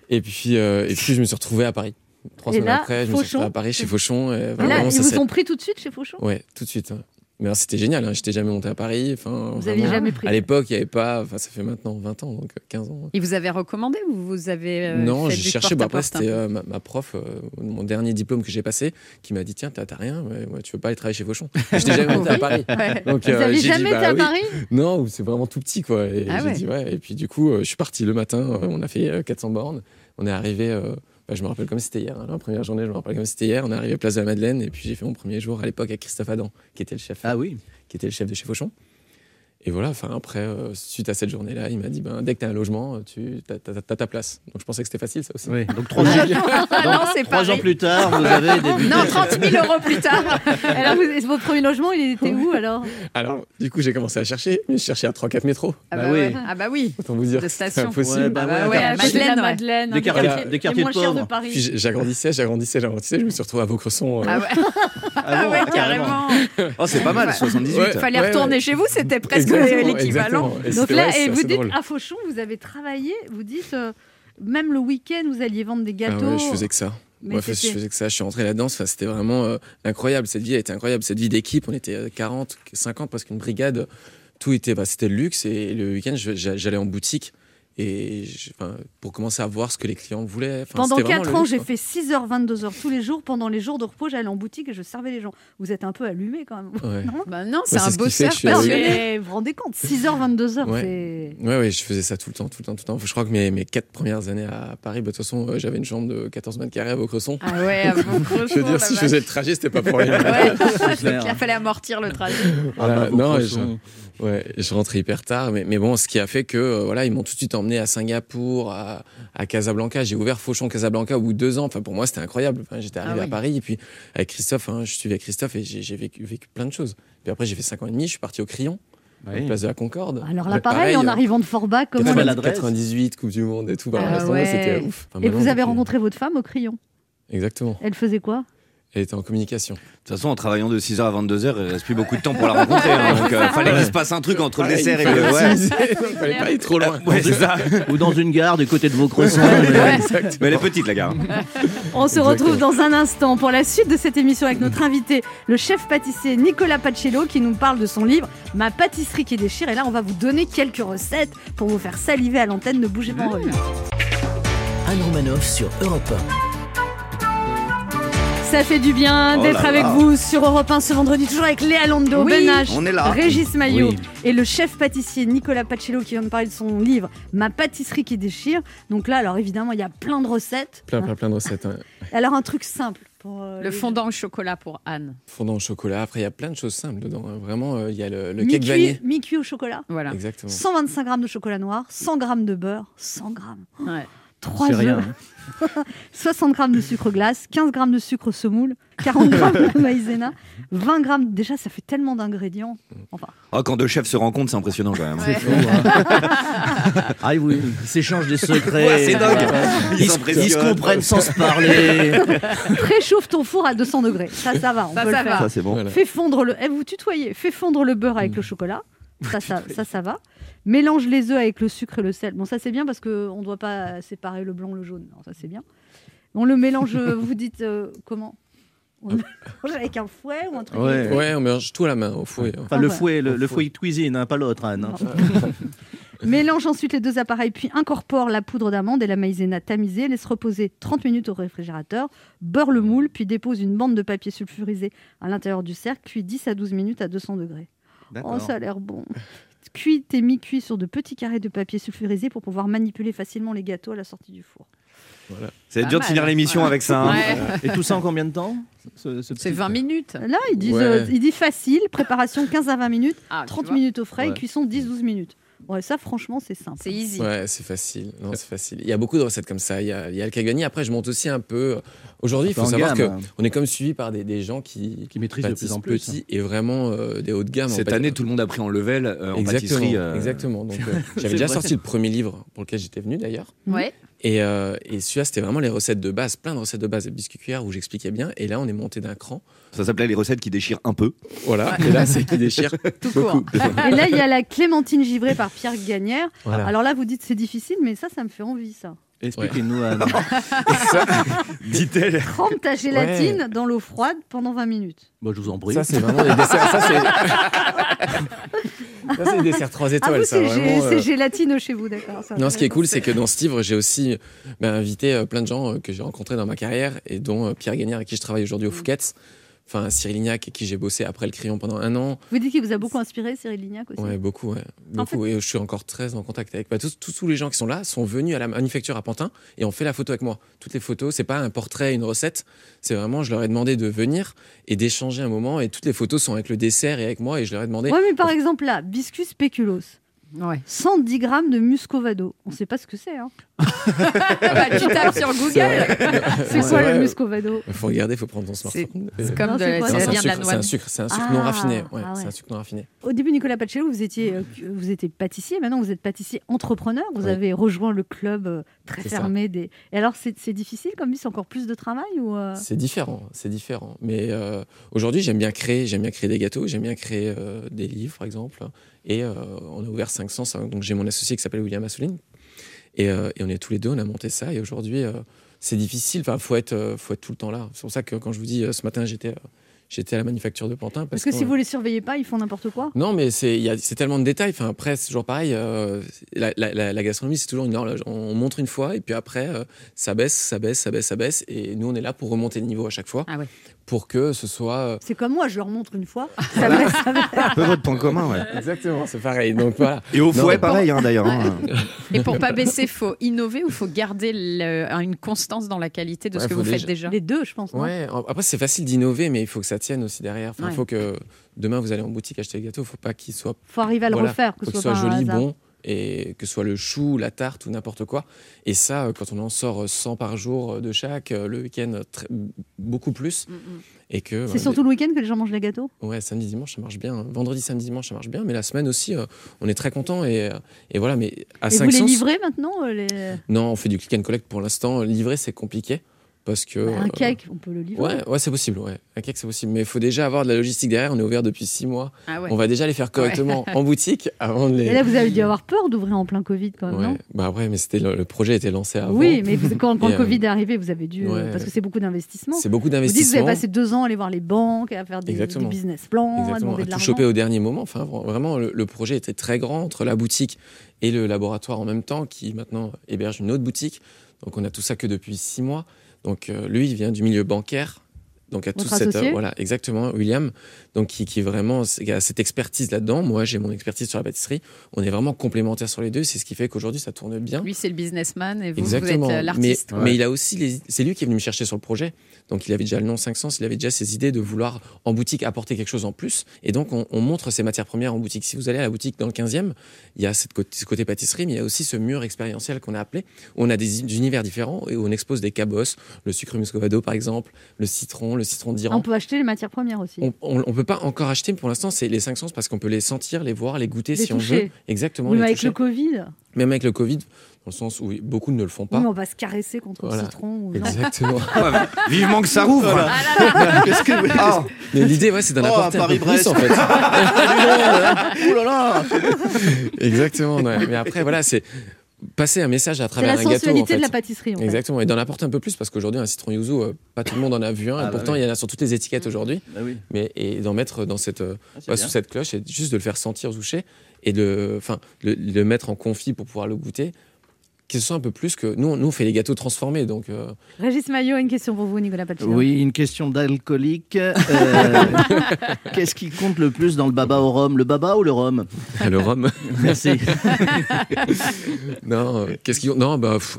Et puis, euh, et puis je me suis retrouvé à Paris. Trois Et semaines là, après, je me suis retrouvé à Paris chez Fauchon. Et Et là, vraiment, ils ça vous ont pris tout de suite chez Fauchon? Ouais, tout de suite. ouais. Mais c'était génial, hein. j'étais jamais monté à Paris. Enfin, Vous aviez vraiment. jamais pris. À l'époque, il n'y avait pas. Enfin, ça fait maintenant 20 ans, donc euh, 15 ans. Et vous avez recommandé ou vous avez. euh, non, j'ai cherché. Bah, après, c'était peu euh, ma, ma prof, euh, mon dernier diplôme que j'ai passé, qui m'a dit Tiens, t'as rien, mais, ouais, tu veux pas aller travailler chez Fauchon Je n'étais jamais monté à Paris. Ouais. Donc, Vous euh, avez dit, jamais bah été à oui. Paris Non, c'est vraiment tout petit, quoi. Et Ah j'ai ouais. dit ouais. Et puis du coup, euh, je suis parti le matin. euh, on a fait euh, 400 bornes. On est arrivé. Bah, je me rappelle comme si c'était hier. hein, la première journée, je me rappelle comme si c'était hier. On est arrivé place de la Madeleine et puis j'ai fait mon premier jour à l'époque avec Christophe Adam, qui était le chef. Ah oui. Qui était le chef de chez Fauchon. Et voilà. Enfin après, euh, suite à cette journée-là, il m'a dit ben dès que t'as un logement, tu as, ta place. Donc je pensais que c'était facile, ça aussi. Oui, donc trois, Ah ans, non, c'est trois ans plus tard, vous avez débuté. Non, 30 000 euros plus tard. Alors, vous- votre premier logement, il était où alors? Alors du coup, j'ai commencé à chercher, je cherchais à 3-4 métros. Ah Bah bah, oui. ouais. Ah bah oui. Autant vous dire, De station. impossible. Ouais, bah Ah bah ouais, ouais, attends, à Madeleine. Madeleine, Des quartiers- des quartiers de pauvres. de Paris. Puis j'agrandissais, j'agrandissais, j'agrandissais. Je me suis retrouvé à Vaucresson. euh, Ah ouais, Ah bon, ouais, carrément. Oh, c'est pas mal, 78. Ouais. Fallait retourner chez vous, c'était presque Exactement, l'équivalent. Donc là, ouais, et vous dites drôle. à Fauchon, vous avez travaillé, vous dites euh, même le week-end, vous alliez vendre des Ah gâteaux. ouais, je faisais que ça. Mais Moi, je faisais que ça. Je suis rentré là-dedans. Enfin, c'était vraiment euh, incroyable. Cette vie a été incroyable. Cette vie d'équipe, on était euh, 40, 50, parce qu'une brigade, tout était, bah, c'était le luxe. Et le week-end, j'allais en boutique et je- enfin, pour commencer à voir ce que les clients voulaient. Enfin, Pendant c'était vraiment 4 le ans, j'ai fait 6h, 22h tous les jours. Pendant les jours de repos, j'allais en boutique et je servais les gens. Vous êtes un peu allumé quand même. Ouais. Non Bah non, c'est un bosseur passionné. mais vous vous rendez compte 6h, 22h, Ouais. c'est. Ouais, ouais, je faisais ça tout le temps, tout le temps, tout le temps. Je crois que mes, mes quatre premières années à Paris, bah, de toute façon, euh, j'avais une chambre de 14 mètres carrés à Vaucresson. Ah ouais, à Vaucresson, je veux dire, si je faisais le trajet, c'était pas pour rien. Il fallait amortir le trajet. Voilà, Ah bah, non, ouais, je rentrais hyper tard, mais, mais bon, ce qui a fait que euh, voilà, ils m'ont tout de suite emmené à Singapour, à, à Casablanca. J'ai ouvert Fauchon Casablanca au bout de deux ans. Enfin, pour moi, c'était incroyable. Enfin, J'étais arrivé Ah à. Paris et puis avec Christophe, hein, je suivais Christophe et j'ai j'ai vécu, vécu plein de choses. Puis après, j'ai fait cinq ans et demi. Je suis parti au Crayon, Oui. place de la Concorde. Alors là, pareil, en euh, arrivant de Forbach, comment. Quelle les- belle adresse. 98, Coupe du Monde et tout. Bah, Ah ouais. c'était ouf. Enfin, Et vous avez depuis- rencontré votre femme au crayon? Exactement. Elle faisait quoi? Était en communication. De toute façon, en travaillant de 6h à 22h, il reste plus beaucoup de temps pour la rencontrer. hein, donc, euh, fallait qu'il se passe un truc entre le dessert et le. Ouais. il fallait pas aller trop loin. Ouais, c'est ça. Ou dans une gare du côté de Vaucresson. Mais elle est petite, la gare. On se retrouve dans un instant pour la suite de cette émission avec notre invité, le chef pâtissier Nicolas Pacello, qui nous parle de son livre Ma pâtisserie qui déchire. Et là, on va vous donner quelques recettes pour vous faire saliver à l'antenne. Ne bougez pas, on revient. Anne Romanoff sur Europe Ça fait du bien Oh d'être avec là. vous sur Europe 1 ce vendredi, toujours avec Léa Lando, Oui, Ben H, on est là. Régis Maillot Oui. et le chef pâtissier Nicolas Pacello qui vient de parler de son livre Ma pâtisserie qui déchire. Donc là, alors évidemment, il y a plein de recettes. Plein, plein, plein de recettes. hein. Alors un truc simple pour euh, Le fondant au chocolat pour Anne. Fondant au chocolat. Après, il y a plein de choses simples dedans. hein. Vraiment, euh, il y a le, le gens. cake Mi-cuit- vanille. Mi-cuit au chocolat. Voilà. Exactement. 125 grammes de chocolat noir, 100 grammes de beurre, 100 grammes, Ouais. 3 C'est rien. œufs, 60 grammes de sucre glace, 15 grammes de sucre semoule, 40 grammes de maïzena, 20 grammes. Déjà, ça fait tellement d'ingrédients. Enfin, Oh, quand deux chefs se rencontrent, c'est impressionnant quand même. Ouais. Ah oui, ils s'échangent des secrets. Ouais, c'est dingue. Ils, Ils se- ils comprennent sans se parler. préchauffe ton four à 200 degrés. Ça, ça va. On Ça, peut ça le faire. c'est bon. Fais fondre le. Eh, vous tutoyez. Fais fondre le beurre avec le chocolat. Ça, ça, ça, ça va. Mélange les œufs avec le sucre et le sel. Bon, ça c'est bien parce qu'on ne doit pas séparer le blanc le jaune. Non, ça c'est bien. On le mélange. euh, vous dites euh, comment? On le mélange avec un fouet ou un truc Ouais. Ouais, on mélange tout à la main au fouet. hein. Enfin, le Ouais. fouet, le, le fouet de cuisine, hein, pas l'autre, Anne. hein. Mélange ensuite les deux appareils, puis incorpore la poudre d'amande et la maïzena tamisée. Laisse reposer 30 minutes au réfrigérateur. Beurre le moule, puis dépose une bande de papier sulfurisé à l'intérieur du cercle. Cuit 10 à 12 minutes à 200 degrés. Oh, ça a l'air bon. Cuit et mi-cuit sur de petits carrés de papier sulfurisé pour pouvoir manipuler facilement les gâteaux à la sortie du four. Voilà. Ça va être Pas dur de finir l'émission avec ça. hein. Ouais. Et tout ça en combien de temps ce- ce C'est petit- 20 minutes. Là, ils disent, Ouais. euh, il dit facile, préparation 15 à 20 minutes, Ah, tu 30 vois. minutes au frais, et cuisson 10-12 minutes. Ouais, ça, franchement, c'est simple. C'est easy. Ouais, c'est facile. Non, c'est facile. Il y a beaucoup de recettes comme ça. Il y a, il y a le Kagani. Après, je monte aussi un peu. Aujourd'hui, il faut savoir qu'on est comme suivi par des, des gens qui, Qui maîtrisent de plus en plus. petits et vraiment euh, des hauts de gamme. Cette année, tout le monde a pris en level euh, en Exactement. pâtisserie. euh, Exactement. Donc, euh, j'avais déjà vrai. sorti le premier livre pour lequel j'étais venu d'ailleurs. Ouais. Et, euh, et celui-là, c'était vraiment les recettes de base, plein de recettes de base de biscuits cuillères où j'expliquais bien. Et là, on est monté d'un cran. Ça s'appelait les recettes qui déchirent un peu. Voilà. Et là, c'est qui déchire Tout beaucoup. court. Et là, il y a la clémentine givrée par Pierre Gagnère. Voilà. Alors là, vous dites c'est difficile, mais ça, ça me fait envie, ça. Expliquez-nous, Anne. Dit-elle. Trempe ta gélatine dans l'eau froide pendant 20 minutes. Bon, je vous en prie. Ça, c'est vraiment les desserts. Ça, c'est. ça, desserts 3 Ah, étoiles. vous, ça, c'est euh, gélatine chez vous, d'accord. ça, Non, ce qui est cool, c'est que dans ce livre, j'ai aussi bah, invité euh, plein de gens euh, que j'ai rencontrés dans ma carrière et dont euh, Pierre Gagnard, avec qui je travaille aujourd'hui au Fouquet's. Enfin, Cyril Lignac, avec qui j'ai bossé après le crayon pendant un an. Vous dites qu'il vous a beaucoup inspiré, Cyril Lignac aussi. Ouais, beaucoup, ouais. En Beaucoup. Et je suis encore très en contact avec. bah, tous, tous, tous les gens qui sont là sont venus à la manufacture à Pantin et ont fait la photo avec moi. Toutes les photos, c'est pas un portrait, une recette. C'est vraiment, je leur ai demandé de venir et d'échanger un moment. Et toutes les photos sont avec le dessert et avec moi. Et je leur ai demandé. Ouais, mais par exemple, là, biscuit spéculoos. Ouais. 110 grammes de muscovado. On sait pas ce que c'est. Hein. Bah, tu tapes sur Google. C'est C'est quoi le muscovado Il faut regarder, il faut prendre ton C'est smartphone. c'est Euh, comme Non, de c'est la, c'est un sucre, c'est noix. un sucre, c'est un sucre Ah, non raffiné. Ouais, ah c'est ouais. un sucre non raffiné. Au début, Nicolas Pacello, vous étiez, euh, vous étiez pâtissier. Maintenant, vous êtes pâtissier entrepreneur. Vous Oui. avez rejoint le club euh, très C'est ça. fermé. Des... Et alors, c'est c'est difficile comme vie C'est encore plus de travail ou euh, C'est différent, c'est différent. Mais euh, aujourd'hui, j'aime bien créer, j'aime bien créer des gâteaux, j'aime bien créer euh, des livres, par exemple. Et euh, on a ouvert 500, ça- donc j'ai mon associé qui s'appelle William Assouline. Et, euh, et on est tous les deux, on a monté ça. Et aujourd'hui, euh, c'est difficile. Enfin, faut être, euh, faut être tout le temps là. C'est pour ça que quand je vous dis, ce matin, j'étais, j'étais à la manufacture de Pantin. Parce que si vous les surveillez pas, ils font n'importe quoi. non, mais c'est tellement de détails. Enfin, après, c'est toujours pareil. la, la- gastronomie, c'est toujours une horloge. On montre une fois et puis après, ça baisse, ça baisse, ça baisse, ça baisse. Et nous, on est là pour remonter le niveau à chaque fois, Ah ouais. Pour que ce soit. euh, C'est comme moi, je leur montre une fois. Ça va, ça va. Un peu votre point commun, ouais. Exactement, c'est pareil. Donc voilà. Et au fouet, pareil, hein, d'ailleurs. hein. Et pour pas baisser, faut innover ou faut garder le- une constance dans la qualité de ce que vous faites déjà-. Les deux, je pense. Ouais, après, c'est facile d'innover, mais il faut que ça tienne aussi derrière. Enfin, il Ouais. faut que demain, vous allez en boutique acheter le gâteau. Il faut pas qu'il soit, Faut arriver à le Voilà. refaire, que faut ce qu'il soit, soit joli, hasard. bon. Et que ce soit le chou, la tarte ou n'importe quoi. Et ça, euh, quand on en sort euh, 100 par jour euh, de chaque, euh, le week-end, euh, beaucoup plus. Mm, mm. Et que, C'est euh, surtout le week-end que les gens mangent les gâteaux? Ouais, samedi, dimanche, ça marche bien. Vendredi, samedi, dimanche, ça marche bien. Mais la semaine aussi, euh, on est très content et, euh, et voilà. Mais à Et vous 500, les livrez maintenant euh, les... non, on fait du click and collect pour l'instant. Livrer, c'est compliqué parce que Un euh, cake, on peut le livrer. Ouais, ouais, c'est possible. Ouais, un cake, c'est possible. Mais il faut déjà avoir de la logistique derrière. On est ouvert depuis six mois. Ah ouais. On va déjà les faire correctement en boutique avant de les. Et là, vous avez dû avoir peur d'ouvrir en plein Covid quand même, Ouais. non Bah après, mais c'était le, le projet était lancé avant. Oui, mais vous- quand, le euh, Covid est arrivé, vous avez dû. euh, ouais. parce que c'est beaucoup d'investissement. C'est beaucoup Vous dites que vous avez passé deux ans à aller voir les banques, à faire des, business plans, à Exactement, demander à de tout choper au dernier moment. Enfin, vra- vraiment, le, le projet était très grand entre la boutique et le laboratoire en même temps, qui maintenant héberge une autre boutique. Donc, on a tout ça que depuis six mois. Donc, euh, lui, il vient du milieu bancaire. Donc, à tout cette associé? voilà, exactement, William. Donc, qui, qui est vraiment qui a cette expertise là-dedans. Moi, j'ai mon expertise sur la pâtisserie. On est vraiment complémentaires sur les deux. C'est ce qui fait qu'aujourd'hui, ça tourne bien. Lui, c'est le businessman et vous, Exactement. vous êtes mais, l'artiste. mais il a aussi les- c'est lui qui est venu me chercher sur le projet. Donc il avait déjà le nom 500, il avait déjà ses idées de vouloir en boutique apporter quelque chose en plus. Et donc on, on montre ces matières premières en boutique. Si vous allez à la boutique dans le 15e, il y a cette côté, ce côté pâtisserie, mais il y a aussi ce mur expérientiel qu'on a appelé, où on a des, des univers différents et où on expose des cabosses, le sucre muscovado par exemple, le citron, le citron d'Iran. On peut acheter les matières premières aussi. On, on, on peut pas encore acheter, mais pour l'instant, c'est les 500 parce qu'on peut les sentir, les voir, les goûter Les si on veut. Exactement. Les mais avec toucher. le Covid, Même avec le Covid, dans le sens où beaucoup ne le font pas. oui, on va se caresser contre Voilà. le citron. Ou. Exactement. Ouais, bah, vivement que ça rouvre. Qu'est-ce que. Ah, Mais l'idée, ouais, c'est d'en Oh, apporter un peu plus, en fait. Ouh là là Exactement. ouais. Mais après, voilà, c'est passer un message à travers la un gâteau. sensualité en fait. de la pâtisserie. En fait. Exactement. Et d'en apporter un peu plus parce qu'aujourd'hui, un citron yuzu, euh, pas tout le monde en a vu un. Ah et bah pourtant, oui. il y en a sur toutes les étiquettes aujourd'hui. Bah oui. Mais et d'en mettre dans cette, euh, Ah, bien. sous cette cloche et juste de le faire sentir toucher et de, enfin, le, le mettre en confit pour pouvoir le goûter. Que ce soit un peu plus que nous, nous on fait les gâteaux transformés, donc euh, Régis Maillot, une question pour vous, Nicolas Pacello. Oui, une question d'alcoolique. Euh, Qu'est-ce qui compte le plus dans le baba au rhum Le baba ou le rhum? Le rhum. Merci. non, euh, qu'est-ce qu'ils ont Non, bah, pff,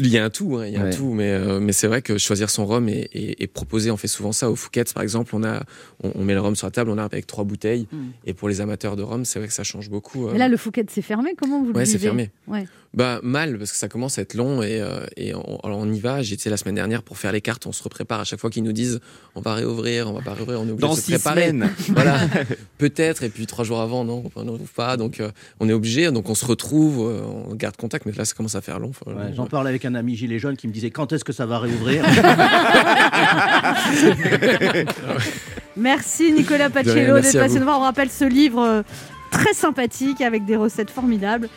il y a un tout, hein, il y a Ouais. un tout, mais, euh, mais c'est vrai que choisir son rhum et, et- et proposer, on fait souvent ça au Fouquet's par exemple, on, a, on, on met le rhum sur la table, on a avec trois bouteilles, Mm. et pour les amateurs de rhum, c'est vrai que ça change beaucoup. euh. Et là, le Fouquet s'est fermé. Comment vous le Ouais, c'est fermé. Ouais. Bah mal parce que ça commence à être long et, euh, et on, alors on y va. J'étais la semaine dernière pour faire les cartes. On se reprépare à chaque fois qu'ils nous disent on va réouvrir, on va pas réouvrir. On est obligé Dans de se six préparer. semaines. Voilà, peut-être. Et puis trois jours avant, non, on ne retrouve pas. Donc euh, on est obligé. Donc on se retrouve, euh, on garde contact. Mais là, ça commence à faire long. Enfin, Ouais, long, J'en ouais. parlais avec un ami gilet jaune qui me disait quand est-ce que ça va réouvrir Merci Nicolas Pacello d'être passé nous voir. On rappelle ce livre euh, très sympathique avec des recettes formidables.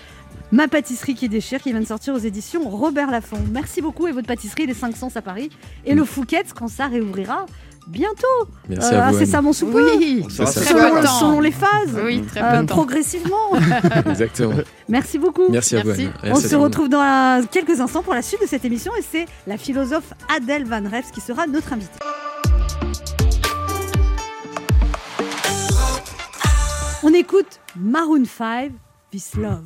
Ma pâtisserie qui déchire, qui vient de sortir aux éditions Robert Laffont. Merci beaucoup et votre pâtisserie, les 500 à Paris. Et le Fouquet's quand ça réouvrira bientôt. Merci Euh, à vous. c'est ça mon soupe. Oui, C'est ça. très selon, peu de temps. selon les phases. Oui, très Euh, progressivement. Exactement. Merci beaucoup. Merci à vous. Merci. On Merci se retrouve dans la- quelques instants pour la suite de cette émission et c'est la philosophe Adèle Van Refs qui sera notre invitée. On écoute Maroon 5, This Love.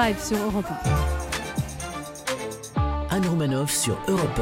C'était Maroon 5 sur Europe 1. Anne Romanoff sur Europe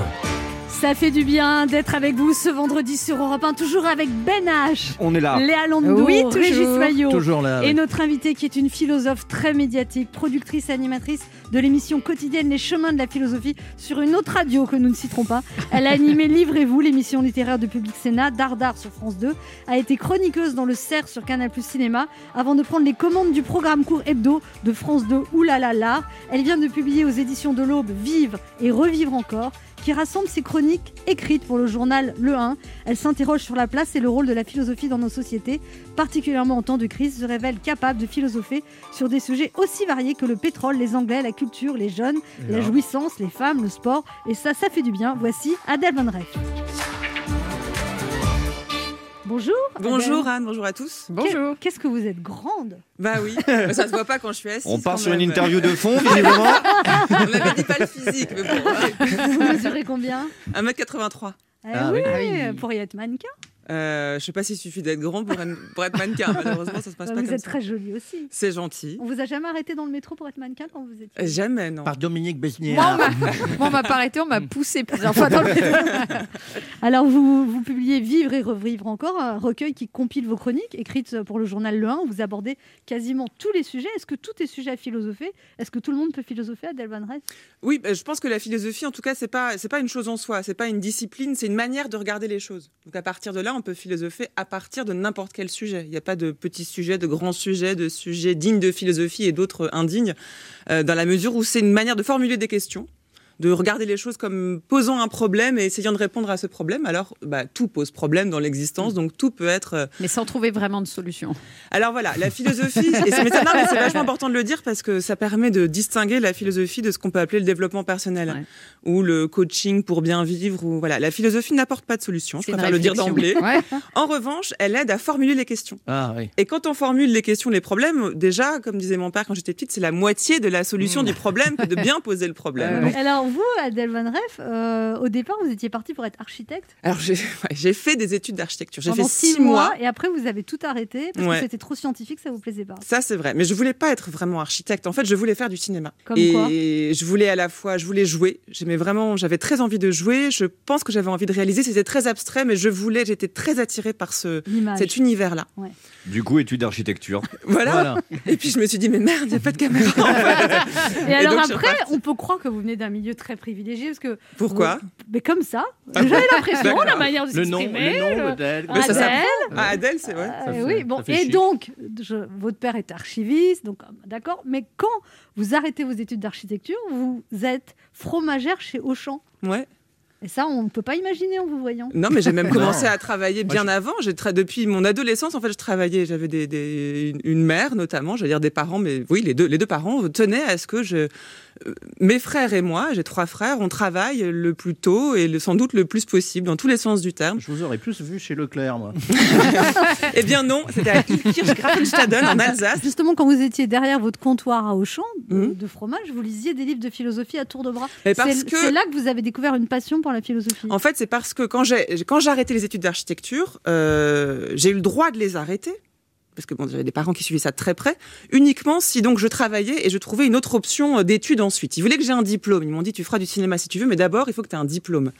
Ça fait du bien d'être avec vous ce vendredi sur Europe 1, toujours avec Ben H, On est là. Léa Landau, Oui, Régis toujours. Maillot. Toujours là. Et notre invitée qui est une philosophe très médiatique, productrice et animatrice de l'émission quotidienne Les Chemins de la Philosophie sur une autre radio que nous ne citerons pas. Elle a animé Livrez-vous, l'émission littéraire de Public Sénat, Dardar sur France 2, a été chroniqueuse dans le Cerf sur Canal Plus Cinéma avant de prendre les commandes du programme court hebdo de France 2 Oulala l'art. Elle vient de publier aux éditions de l'Aube Vivre et Revivre encore qui rassemble ses chroniques écrites pour le journal Le 1. Elle s'interroge sur la place et le rôle de la philosophie dans nos sociétés, particulièrement en temps de crise, se révèle capable de philosopher sur des sujets aussi variés que le pétrole, les Anglais, la culture, les jeunes, la jouissance, les femmes, le sport. Et ça, ça fait du bien. Voici Adèle Van. Bonjour. Bonjour. Anne, bonjour à tous. Qu'est- Qu'est-ce que vous êtes grande Bah oui, ça se voit pas quand je suis assise. On part sur une interview de fond, visiblement. On n'avait dit pas le physique, mais bon. Vous mesurez combien? 1m83. Eh Ah oui, oui. pour y être mannequin. Euh, je sais pas s'il suffit d'être grand pour, être- pour être mannequin. Malheureusement, ça se passe Bah, pas vous comme êtes ça. très jolie aussi. C'est gentil. On vous a jamais arrêté dans le métro pour être mannequin quand vous étiez Jamais, non. Par Dominique Besnier. Moi, on m'a- pas arrêté, on m'a poussé plusieurs fois dans le Alors, vous, vous publiez Vivre et revivre encore, un recueil qui compile vos chroniques, écrites pour le journal Le 1, où vous abordez quasiment tous les sujets. Est-ce que tout est sujet à philosopher? Est-ce que tout le monde peut philosopher, Adèle Van Rest Oui, bah, je pense que la philosophie, en tout cas, c'est pas c'est pas une chose en soi, c'est pas une discipline, c'est une manière de regarder les choses. Donc à partir de là, on peut philosopher à partir de n'importe quel sujet. Il n'y a pas de petits sujets, de grands sujets, de sujets dignes de philosophie et d'autres indignes, euh, dans la mesure où c'est une manière de formuler des questions de regarder les choses comme posant un problème et essayant de répondre à ce problème. Alors, bah, tout pose problème dans l'existence, donc tout peut être. euh, Mais sans trouver vraiment de solution. alors voilà, la philosophie, et c'est mais ça- non, mais c'est vachement important de le dire parce que ça permet de distinguer la philosophie de ce qu'on peut appeler le développement personnel ou le coaching pour bien vivre. Ou voilà, la philosophie n'apporte pas de solution. Je C'est préfère le dire d'emblée. Ouais. En revanche, elle aide à formuler les questions. Ah oui. Et quand on formule les questions, les problèmes, déjà, comme disait mon père quand j'étais petite, c'est la moitié de la solution du problème que de bien poser le problème. Alors, vous, Adèle Van Ref, euh, au départ, vous étiez parti pour être architecte Alors j'ai ouais, fait des études d'architecture. J'ai fait pendant six mois. et après, vous avez tout arrêté parce Ouais. que c'était trop scientifique, ça vous plaisait pas. Ça, c'est vrai. Mais je voulais pas être vraiment architecte. En fait, je voulais faire du cinéma. Comme et quoi je voulais à la fois, je voulais jouer. J'aimais vraiment, j'avais très envie de jouer. Je pense que j'avais envie de réaliser. C'était très abstrait, mais je voulais, j'étais très attirée par ce, cet univers-là. Ouais. Du coup, études d'architecture. Voilà. Voilà. Et puis je me suis dit, mais merde, il n'y a pas de caméra. Et, alors donc, après, on peut croire que vous venez d'un milieu très privilégié parce que. Pourquoi vous- Mais comme ça, Ah j'avais l'impression, la manière de Le nom, s'exprimer. le nom le-. Mais ça Adèle. s'apprend. Ah, Adèle, c'est vrai. Euh, oui, bon. Et chic. donc, je- votre père est archiviste, donc euh, d'accord. Mais quand vous arrêtez vos études d'architecture, vous êtes fromagère chez Auchan. Ouais. Et ça, on ne peut pas imaginer en vous voyant. Non, mais j'ai même commencé Non. à travailler Moi, bien je- avant. J'ai tra- depuis mon adolescence, en fait, je travaillais. J'avais des, des- une- mère notamment, j'allais dire des parents, mais oui, les deux, les deux parents tenaient à ce que je, euh, mes frères et moi, j'ai trois frères, on travaille le plus tôt et le, sans doute le plus possible dans tous les sens du terme. Je vous aurais plus vu chez Leclerc, moi. Eh bien non, c'était à Kirchgrafenstaden en Alsace. Justement, quand vous étiez derrière votre comptoir à Auchan de, Mhm. de fromage, vous lisiez des livres de philosophie à tour de bras. C'est que- c'est là que vous avez découvert une passion pour la philosophie. En fait, c'est parce que quand j'ai quand arrêté les études d'architecture, euh, j'ai eu le droit de les arrêter. Parce que bon, j'avais des parents qui suivaient ça de très près, uniquement si donc je travaillais et je trouvais une autre option euh, d'études ensuite. Ils voulaient que j'ai un diplôme. Ils m'ont dit tu feras du cinéma si tu veux, mais d'abord il faut que tu aies un diplôme.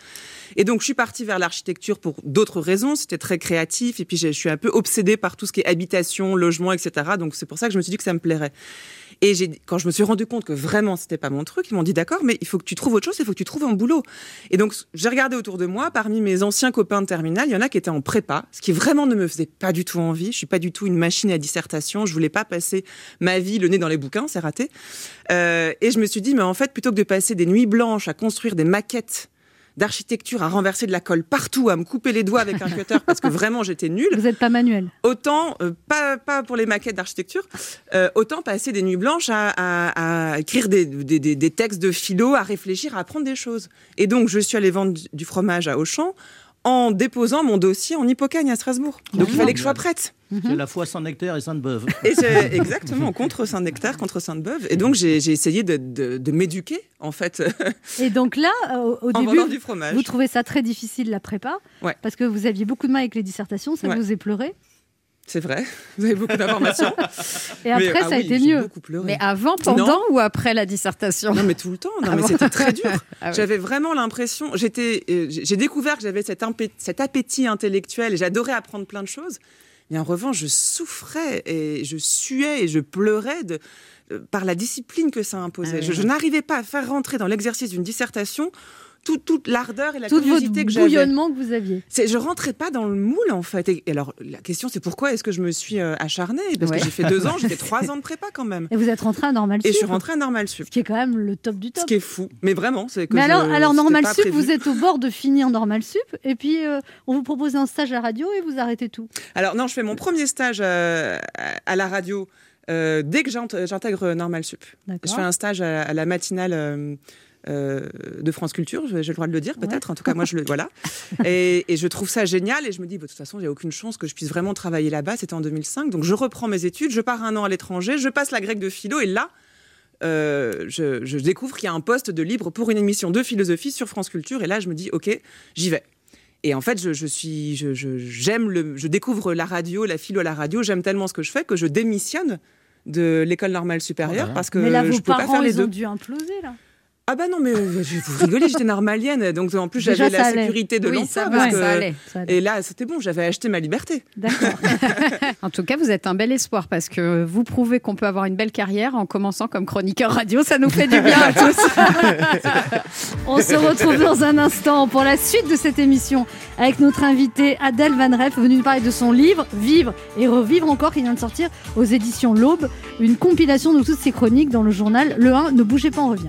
Et donc je suis partie vers l'architecture pour d'autres raisons. C'était très créatif et puis je suis un peu obsédée par tout ce qui est habitation, logement, etc. Donc c'est pour ça que je me suis dit que ça me plairait. Et quand je me suis rendu compte que vraiment c'était pas mon truc, ils m'ont dit d'accord, mais il faut que tu trouves autre chose, il faut que tu trouves un boulot. Et donc j'ai regardé autour de moi, parmi mes anciens copains de terminale, il y en a qui étaient en prépa, ce qui vraiment ne me faisait pas du tout envie. Je suis pas du tout une machine à dissertation, je voulais pas passer ma vie le nez dans les bouquins, c'est raté. Euh, et je me suis dit, mais en fait, plutôt que de passer des nuits blanches à construire des maquettes d'architecture, à renverser de la colle partout, à me couper les doigts avec un cutter parce que vraiment j'étais nulle. Vous n'êtes pas manuel. Autant, euh, pas, pas pour les maquettes d'architecture, euh, autant passer des nuits blanches à, à- à écrire des, des, des- des textes de philo, à réfléchir, à apprendre des choses. Et donc, je suis allée vendre du- du fromage à Auchan en déposant mon dossier en Hippocagne à Strasbourg. Donc, il fallait que je sois prête. C'est la fois sans nectar et Sainte-Beuve. Exactement, contre Saint-Nectaire, contre Sainte-Beuve. Et donc, j'ai essayé de, de- de m'éduquer, en fait, Et donc là, euh, au, début, vendant du fromage. vous trouvez ça très difficile la prépa, Ouais. parce que vous aviez beaucoup de mal avec les dissertations, ça Ouais. vous est pleuré. C'est vrai, vous avez beaucoup d'informations. Et après, Mais, ah ça a oui, été mieux. Mais avant, pendant Non. ou après la dissertation Non, mais tout le temps. Non, mais bon c'était très dur. Ah oui. J'avais vraiment l'impression. J'étais. euh, J'ai découvert que j'avais cet, appétit intellectuel et j'adorais apprendre plein de choses. Mais en revanche, je souffrais et je suais et je pleurais de, euh, par la discipline que ça imposait. Ah oui. Je, je n'arrivais pas à faire rentrer dans l'exercice d'une dissertation tout- toute l'ardeur et la Tout votre curiosité que j'avais. bouillonnement que vous aviez. C'est, je rentrais pas dans le moule en fait. Et, et alors la question c'est pourquoi est-ce que je me suis euh, acharnée? Parce Ouais. que j'ai fait deux ans, j'ai fait trois ans de prépa quand même. Et vous êtes rentré à Normal Et Sup. je suis rentrée à Normal Sup. Ce qui est quand même le top du top. Ce qui est fou. Mais vraiment, c'est que Mais je- alors, alors c'était Normal Sup, prévu. vous êtes au bord de finir Normal Sup, et puis euh, on vous propose un stage à la radio et vous arrêtez tout. Alors non, je fais mon premier stage euh, à la radio euh, dès que j'int- j'intègre Normal Sup. Je fais un stage à, à la matinale euh, euh, de France Culture, j'ai le droit de le dire peut-être, en tout cas moi je le voilà. Et, et je trouve ça génial et je me dis, bah, de toute façon, il n'y a aucune chance que je puisse vraiment travailler là-bas, c'était en 2005, donc je reprends mes études, je pars un an à l'étranger, je passe la grecque de philo et là, euh, je, je découvre qu'il y a un poste de libre pour une émission de philosophie sur France Culture et là je me dis, ok, j'y vais. Et en fait, je, je suis, je, je- j'aime le, je découvre la radio, la philo à la radio. J'aime tellement ce que je fais que je démissionne de l'école normale supérieure parce que Mais là, je vos peux pas parents, faire les ils deux. ont dû imploser, là. Ah bah non, mais euh, je- vous rigolez, j'étais normalienne, donc en plus j'avais la allait. sécurité de Oui, l'emploi. que-. Et là, c'était bon, j'avais acheté ma liberté. En tout cas, vous êtes un bel espoir parce que vous prouvez qu'on peut avoir une belle carrière en commençant comme chroniqueur radio. Ça nous fait du bien à tous. On se retrouve dans un instant pour la suite de cette émission avec notre invitée Adèle Van Reff, venue nous parler de son livre Vivre et revivre encore, qui vient de sortir aux éditions L'Aube, une compilation de toutes ses chroniques dans le journal Le 1. Ne bougez pas, on revient.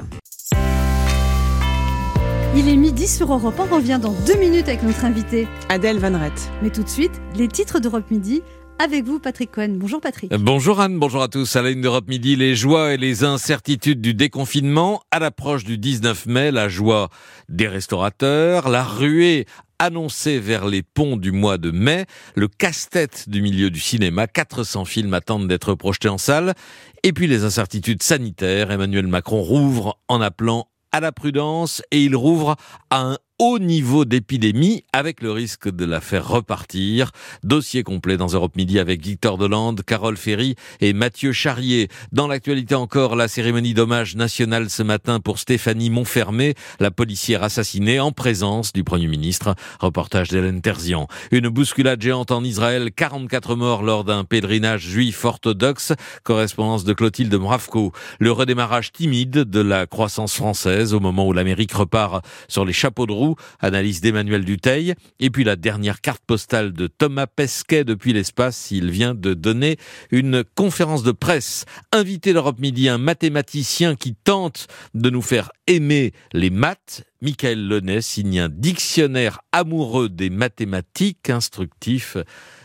Il est midi sur Europe, on revient dans deux minutes avec notre invitée Adèle Van Rett. Mais tout de suite, les titres d'Europe Midi avec vous, Patrick Cohen. Bonjour Patrick. Bonjour Anne, bonjour à tous. À la une d'Europe Midi, les joies et les incertitudes du déconfinement. À l'approche du 19 mai, la joie des restaurateurs, la ruée annoncée vers les ponts du mois de mai, le casse-tête du milieu du cinéma, 400 films attendent d'être projetés en salle, et puis les incertitudes sanitaires. Emmanuel Macron rouvre en appelant à la prudence et il rouvre à un haut niveau d'épidémie avec le risque de la faire repartir. Dossier complet dans Europe Midi avec Victor Delande, Carole Ferry et Mathieu Charrier. Dans l'actualité encore, la cérémonie d'hommage national ce matin pour Stéphanie Montfermé, la policière assassinée en présence du Premier ministre. Reportage d'Hélène Terzian. Une bousculade géante en Israël, 44 morts lors d'un pèlerinage juif orthodoxe. Correspondance de Clotilde Mravko. Le redémarrage timide de la croissance française au moment où l'Amérique repart sur les chapeaux de roue. Analyse d'Emmanuel Duteil. Et puis la dernière carte postale de Thomas Pesquet depuis l'espace. Il vient de donner une conférence de presse. Invité d'Europe Midi, un mathématicien qui tente de nous faire aimer les maths. Michael Lenet signe un dictionnaire amoureux des mathématiques instructif,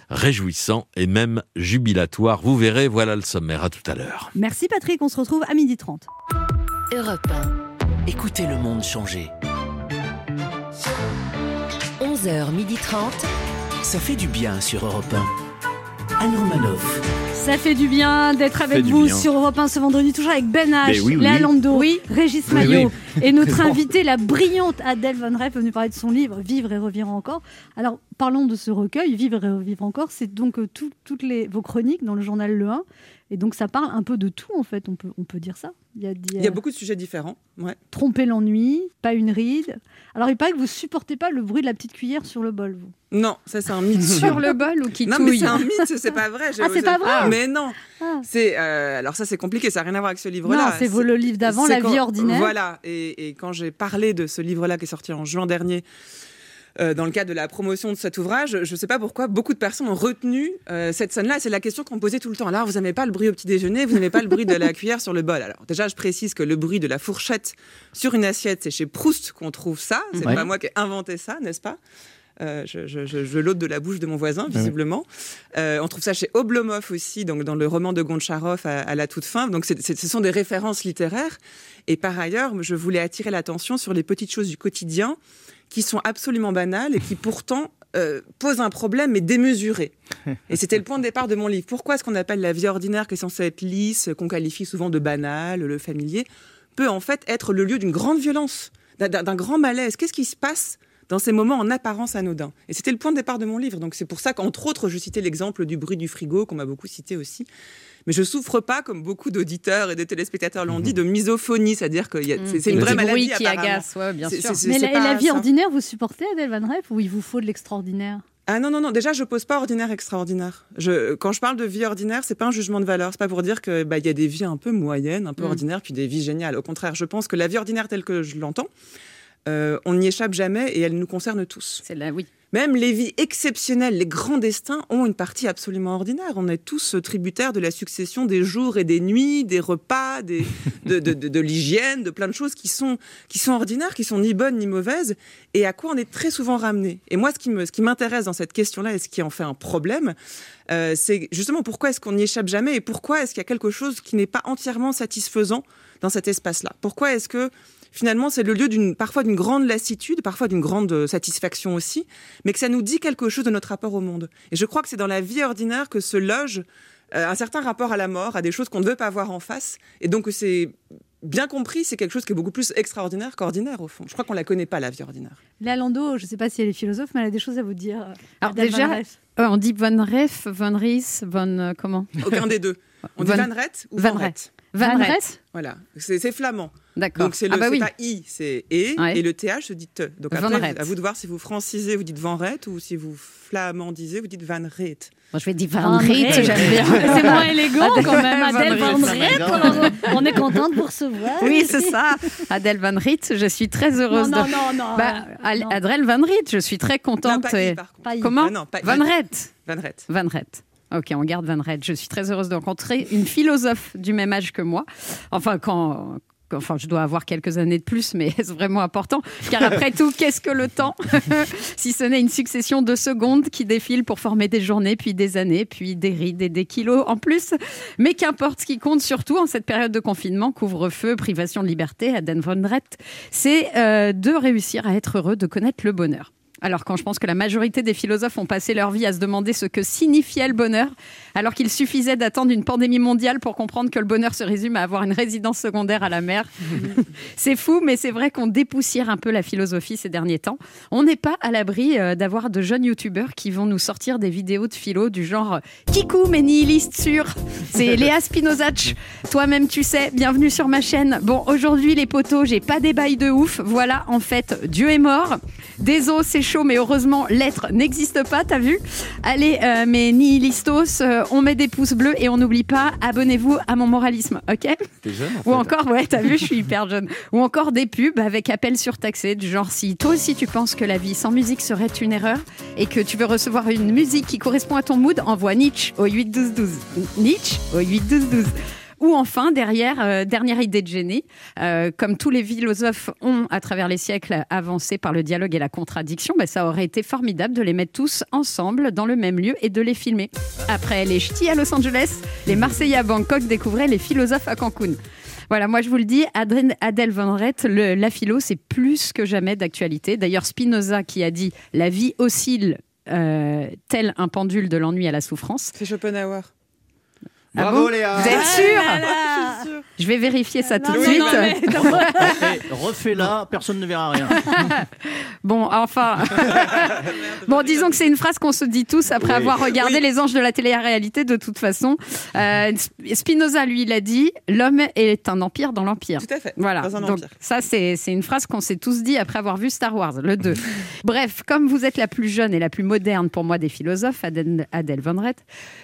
réjouissant et même jubilatoire. Vous verrez, voilà le sommaire. À tout à l'heure. Merci Patrick, on se retrouve à midi 30. Europe 1. Écoutez le monde changer. 11h30. Ça fait du bien sur Europe 1. Anne Romanoff. Ça fait du bien d'être avec vous sur Europe 1 ce vendredi, toujours avec Ben H, Mais oui, oui, Léa oui. Lando, Régis Oui, Maillot oui. et notre invitée, la brillante Adèle Van Reff, venue parler de son livre Vivre et revivre encore. Alors, parlons de ce recueil, Vivre et revivre encore. C'est donc euh, tout- toutes les, vos chroniques dans le journal Le 1. Et donc, ça parle un peu de tout, en fait, on peut, on peut dire ça. Il y a, Il y a beaucoup de sujets différents. Ouais. Tromper l'ennui, pas une ride. Alors, il paraît que vous supportez pas le bruit de la petite cuillère sur le bol, vous. Non, ça c'est un mythe. Sur le bol ou qui Non, mais c'est un mythe, c'est pas vrai. Ah, c'est pas vrai Mais non. Ah. C'est euh, alors ça c'est compliqué, ça n'a rien à voir avec ce livre-là. Non, c'est le livre d'avant, c'est La vie ordinaire. Voilà. Et, et quand j'ai parlé de ce livre-là qui est sorti en juin dernier. Euh, dans le cadre de la promotion de cet ouvrage, je ne sais pas pourquoi beaucoup de personnes ont retenu euh, cette scène-là. C'est la question qu'on posait tout le temps. Alors, vous n'aimez pas le bruit au petit déjeuner, vous n'aimez pas le bruit de la cuillère sur le bol. Alors, déjà, je précise que le bruit de la fourchette sur une assiette, c'est chez Proust qu'on trouve ça. C'est Ouais. pas moi qui ai inventé ça, n'est-ce pas? Euh, je, je, je, je l'ôte de la bouche de mon voisin, visiblement. Euh, on trouve ça chez Oblomov aussi, donc dans le roman de Goncharov à, à la toute fin. Donc ce sont des références littéraires. Et par ailleurs, je voulais attirer l'attention sur les petites choses du quotidien qui sont absolument banales et qui pourtant euh, posent un problème mais démesuré. Et c'était le point de départ de mon livre. Pourquoi est-ce qu'on appelle la vie ordinaire, qui est censée être lisse, qu'on qualifie souvent de banale, le familier, peut en fait être le lieu d'une grande violence, d'un grand malaise? Qu'est-ce qui se passe dans ces moments en apparence anodins Et c'était le point de départ de mon livre. Donc c'est pour ça qu'entre autres, je citais l'exemple du bruit du frigo, qu'on m'a beaucoup cité aussi. Mais je souffre pas, comme beaucoup d'auditeurs et de téléspectateurs l'ont dit, de misophonie, c'est-à-dire que c'est c'est une vraie maladie qui agace, ouais, bien sûr. c'est- Mais c'est la, et pas la vie ça. ordinaire, vous supportez Adèle Van Reff ou il vous faut de l'extraordinaire? Ah non, non, non, déjà, je pose pas ordinaire, extraordinaire. Je, quand je parle de vie ordinaire, c'est pas un jugement de valeur. C'est pas pour dire qu'il bah, il y a des vies un peu moyennes, un peu Mm. ordinaires, puis des vies géniales. Au contraire, je pense que la vie ordinaire telle que je l'entends, euh, on n'y échappe jamais et elle nous concerne tous. C'est là, oui. Même les vies exceptionnelles, les grands destins ont une partie absolument ordinaire. On est tous euh, tributaires de la succession des jours et des nuits, des repas, des, de, de- de- de l'hygiène, de plein de choses qui sont, qui sont ordinaires, qui sont ni bonnes ni mauvaises, et à quoi on est très souvent ramené. Et moi, ce qui me- ce qui m'intéresse dans cette question-là et ce qui en fait un problème, euh, c'est justement pourquoi est-ce qu'on n'y échappe jamais et pourquoi est-ce qu'il y a quelque chose qui n'est pas entièrement satisfaisant dans cet espace-là? Pourquoi est-ce que finalement, c'est le lieu d'une parfois d'une grande lassitude, parfois d'une grande euh, satisfaction aussi, mais que ça nous dit quelque chose de notre rapport au monde. Et je crois que c'est dans la vie ordinaire que se loge euh, un certain rapport à la mort, à des choses qu'on ne veut pas voir en face, et donc c'est bien compris, c'est quelque chose qui est beaucoup plus extraordinaire qu'ordinaire au fond. Je crois qu'on la connaît pas la vie ordinaire. Léa Landau, je ne sais pas si elle est philosophe, mais elle a des choses à vous dire. Alors Adèle déjà, Van euh, on dit Von Reef, Von Ries, Von euh, comment? Aucun des deux. On dit Van- Van Rett ou Van Van Rett. Rett. Van Van Rett. Rett? Voilà, c'est flamand. D'accord. Donc c'est le Ah bah c'est oui. pas i, c'est e Ouais. et le th se dit te. Donc Van après, à vous de voir si vous francisez, vous dites Van Rett ou si vous flamandisez, vous dites Van Rett. Moi, je vais dire Van Van Riet, Rett. j'aime bien. C'est moins élégant Adèle quand même, Van Adèle Van Rett. Rett. alors, On est contente de vous recevoir. Oui, c'est ça. Adèle Van Riet, je suis très heureuse Non, non, de. non, non. Bah, non. Adèle Van Riet, je suis très contente. Non, pas et- par. Pas. Comment Ah non, pas i. Van Rett. Van Rett. Van Rett. Ok, on garde Van Rett. Je suis très heureuse de rencontrer une philosophe du même âge que moi. Enfin, quand. Enfin, je dois avoir quelques années de plus, mais c'est vraiment important? Car après tout, qu'est-ce que le temps? Si ce n'est une succession de secondes qui défilent pour former des journées, puis des années, puis des rides et des kilos en plus. Mais qu'importe, ce qui compte surtout en cette période de confinement, couvre-feu, privation de liberté, à Den Van Rett, c'est euh, de réussir à être heureux, de connaître le bonheur. Alors quand je pense que la majorité des philosophes ont passé leur vie à se demander ce que signifiait le bonheur, alors qu'il suffisait d'attendre une pandémie mondiale pour comprendre que le bonheur se résume à avoir une résidence secondaire à la mer. c'est fou, mais c'est vrai qu'on dépoussière un peu la philosophie ces derniers temps. On n'est pas à l'abri euh, d'avoir de jeunes youtubeurs qui vont nous sortir des vidéos de philo du genre Kikou, mais nihiliste sûr. C'est Léa Spinozac. Toi-même, tu sais. Bienvenue sur ma chaîne. Bon, aujourd'hui, les potos, j'ai pas des bails de ouf. Voilà, en fait, Dieu est mort. Désolé, c'est chaud, mais heureusement, l'être n'existe pas, t'as vu Allez, euh, mes nihilistos, euh, on met des pouces bleus et on n'oublie pas, abonnez-vous à mon moralisme, ok T'es jeune en Ou encore, ouais, t'as vu, je suis hyper jeune. Ou encore des pubs avec appel surtaxé, du genre si toi aussi tu penses que la vie sans musique serait une erreur et que tu veux recevoir une musique qui correspond à ton mood, envoie Nietzsche au 8 12 12. Nietzsche au 8 12 12. Ou enfin, derrière, euh, dernière idée de génie, euh, comme tous les philosophes ont, à travers les siècles, avancé par le dialogue et la contradiction, bah, ça aurait été formidable de les mettre tous ensemble dans le même lieu et de les filmer. Après les ch'tis à Los Angeles, les Marseillais à Bangkok découvraient les philosophes à Cancun. Voilà, moi je vous le dis, Adèle Van Rett, la philo, c'est plus que jamais d'actualité. D'ailleurs, Spinoza qui a dit La vie oscille euh, tel un pendule de l'ennui à la souffrance. C'est Schopenhauer. Ah Bravo bon Léa Vous êtes Ah sûr là. Je vais vérifier ça tout de suite. Refais-la, personne ne verra rien. Bon, enfin. bon, disons que c'est une phrase qu'on se dit tous après Oui. avoir regardé Oui. Les Anges de la télé-réalité de toute façon. Euh, Spinoza, lui, il a dit L'homme est un empire dans l'empire. Tout à fait. Voilà, Dans un donc empire. ça c'est une phrase qu'on s'est tous dit après avoir vu Star Wars, le 2. Bref, comme vous êtes la plus jeune et la plus moderne pour moi des philosophes, Adèle, Adèle Van Rett,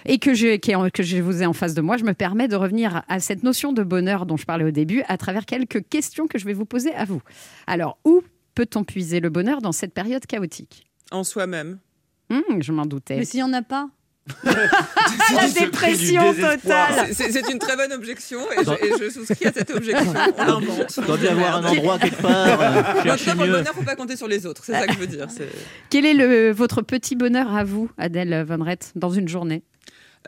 et que je, que je vous ai en face de moi, je me permets de revenir à cette notion de bonheur dont je parlais au début à travers quelques questions que je vais vous poser à vous. Alors, où peut-on puiser le bonheur dans cette période chaotique? En soi-même. Hum, Je m'en doutais. Mais s'il n'y en a pas La dépression totale C'est- une très bonne objection et je, et je souscris à cette objection. On l'invente. Il doit y avoir un endroit quelque part. euh, pour le bonheur, faut pas compter sur les autres. C'est ça que je veux dire. Quel est le, votre petit bonheur à vous, Adèle Van Rett, dans une journée?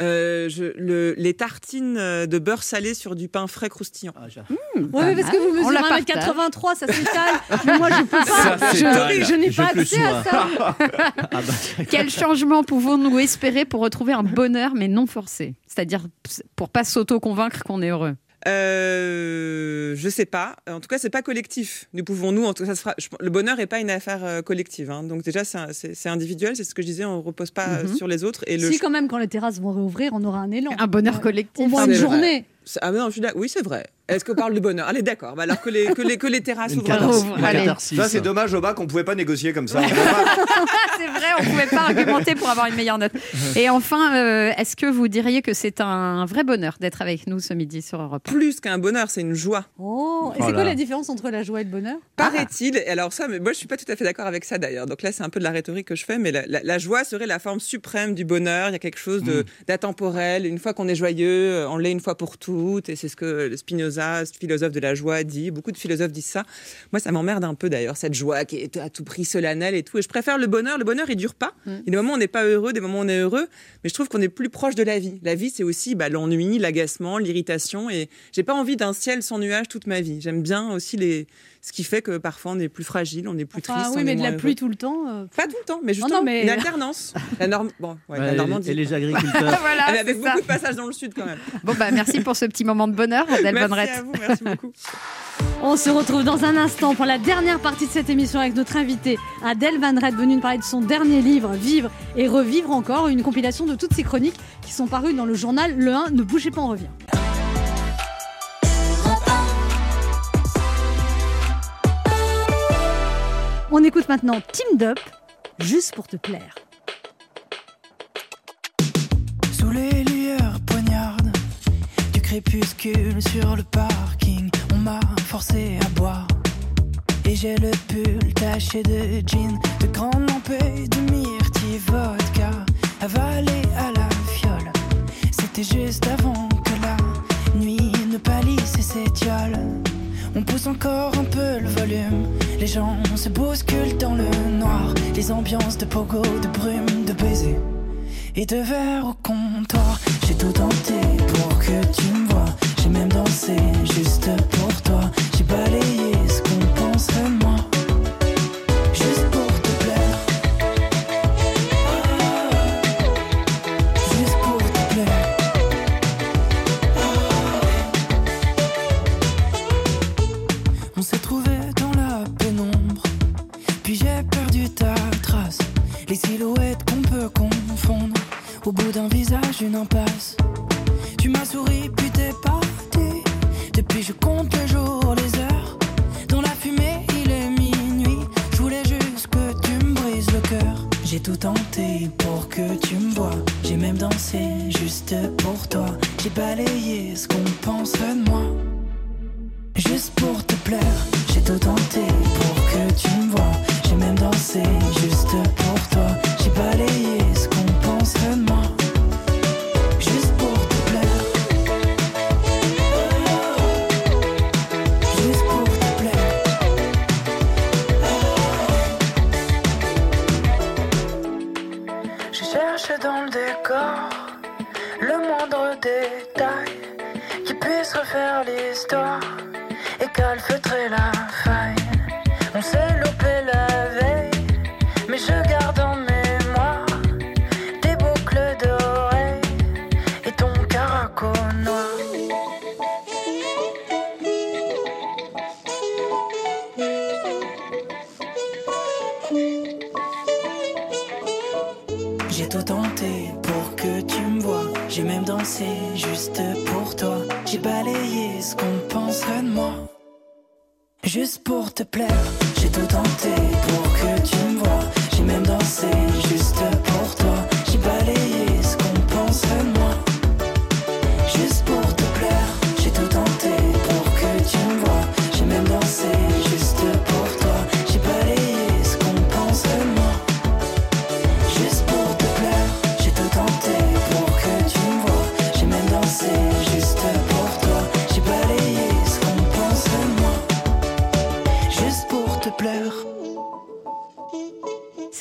Euh, je- le- les tartines euh, de beurre salé sur du pain frais croustillant. Ah, j'ai- Oui, mais parce que vous On mesurez la 1m83, ça s'étale. Mais moi, je peux pas. Ça Je, je n'ai pas accès à ça. Ah bah, Quel changement pouvons-nous espérer pour retrouver un bonheur mais non forcé? C'est-à-dire pour pas s'auto-convaincre qu'on est heureux Euh, je sais pas. En tout cas, c'est pas collectif. Nous pouvons nous, en tout cas, ça se fera- je- le bonheur est pas une affaire euh, collective. hein. Donc déjà, c'est un- c'est c'est individuel. C'est ce que je disais. On repose pas euh, Mhm. sur les autres. Et le Si, quand même, quand les terrasses vont réouvrir, on aura un élan. Un bonheur collectif. Au moins C'est une journée. Ah non, je suis d'accord. Oui, c'est vrai. Est-ce qu'on parle de bonheur? Allez, d'accord. Bah alors que les, que les, que les terrasses ouvrent. Ça c'est dommage au bac qu'on pouvait pas négocier comme ça. On c'est vrai, on pouvait pas argumenter pour avoir une meilleure note. Et enfin, euh, est-ce que vous diriez que c'est un vrai bonheur d'être avec nous ce midi sur Europe 1 Plus qu'un bonheur, c'est une joie. Oh, et c'est quoi la différence entre la joie et le bonheur? Paraît-il, et alors ça, mais moi je suis pas tout à fait d'accord avec ça d'ailleurs. Donc là, c'est un peu de la rhétorique que je fais, mais la, la- la joie serait la forme suprême du bonheur. Il y a quelque chose de- d'atemporel. Une fois qu'on est joyeux, on l'est une fois pour toutes. et c'est ce que Spinoza, ce philosophe de la joie, dit. Beaucoup de philosophes disent ça. Moi, ça m'emmerde un peu d'ailleurs, cette joie qui est à tout prix solennelle et tout. Et je préfère le bonheur. Le bonheur, il dure pas. Il y a des moments où on n'est pas heureux, des moments où on est heureux, mais je trouve qu'on est plus proche de la vie. La vie, c'est aussi bah, l'ennui, l'agacement, l'irritation, et j'ai pas envie d'un ciel sans nuages toute ma vie. J'aime bien aussi les... ce qui fait que parfois on est plus fragile, on est plus Ah triste. oui, on mais est de la pluie tout le temps. euh, Pas tout le temps, mais Non, justement, non, mais- une alternance. La norme, bon, ouais, la Ouais, Normandie. et les agriculteurs. Voilà, Ah, mais c'est avec ça. beaucoup de passages dans le sud quand même. Bon, bah, merci pour ce petit moment de bonheur, Adèle Merci Bonnerette. à vous, merci beaucoup. On se retrouve dans un instant pour la dernière partie de cette émission avec notre invité Adèle Van Red, venue nous parler de son dernier livre, Vivre et revivre encore, une compilation de toutes ses chroniques qui sont parues dans le journal Le 1. Ne bougez pas, on revient. On écoute maintenant Team Up, juste pour te plaire. Sous les lueurs poignardes du crépuscule sur le parking, on m'a forcé à boire. Et j'ai le pull taché de jean, de grandes lampées, de myrtille vodka, avalé à la fiole. C'était juste avant que la nuit ne pâlisse et s'étiole. On pousse encore un peu le volume. Se bousculent dans le noir. Les ambiances de pogo, de brume, de baisers et de verre au comptoir. J'ai tout tenté pour que tu me vois. J'ai même dansé juste pour toi. J'ai balayé ce qu'on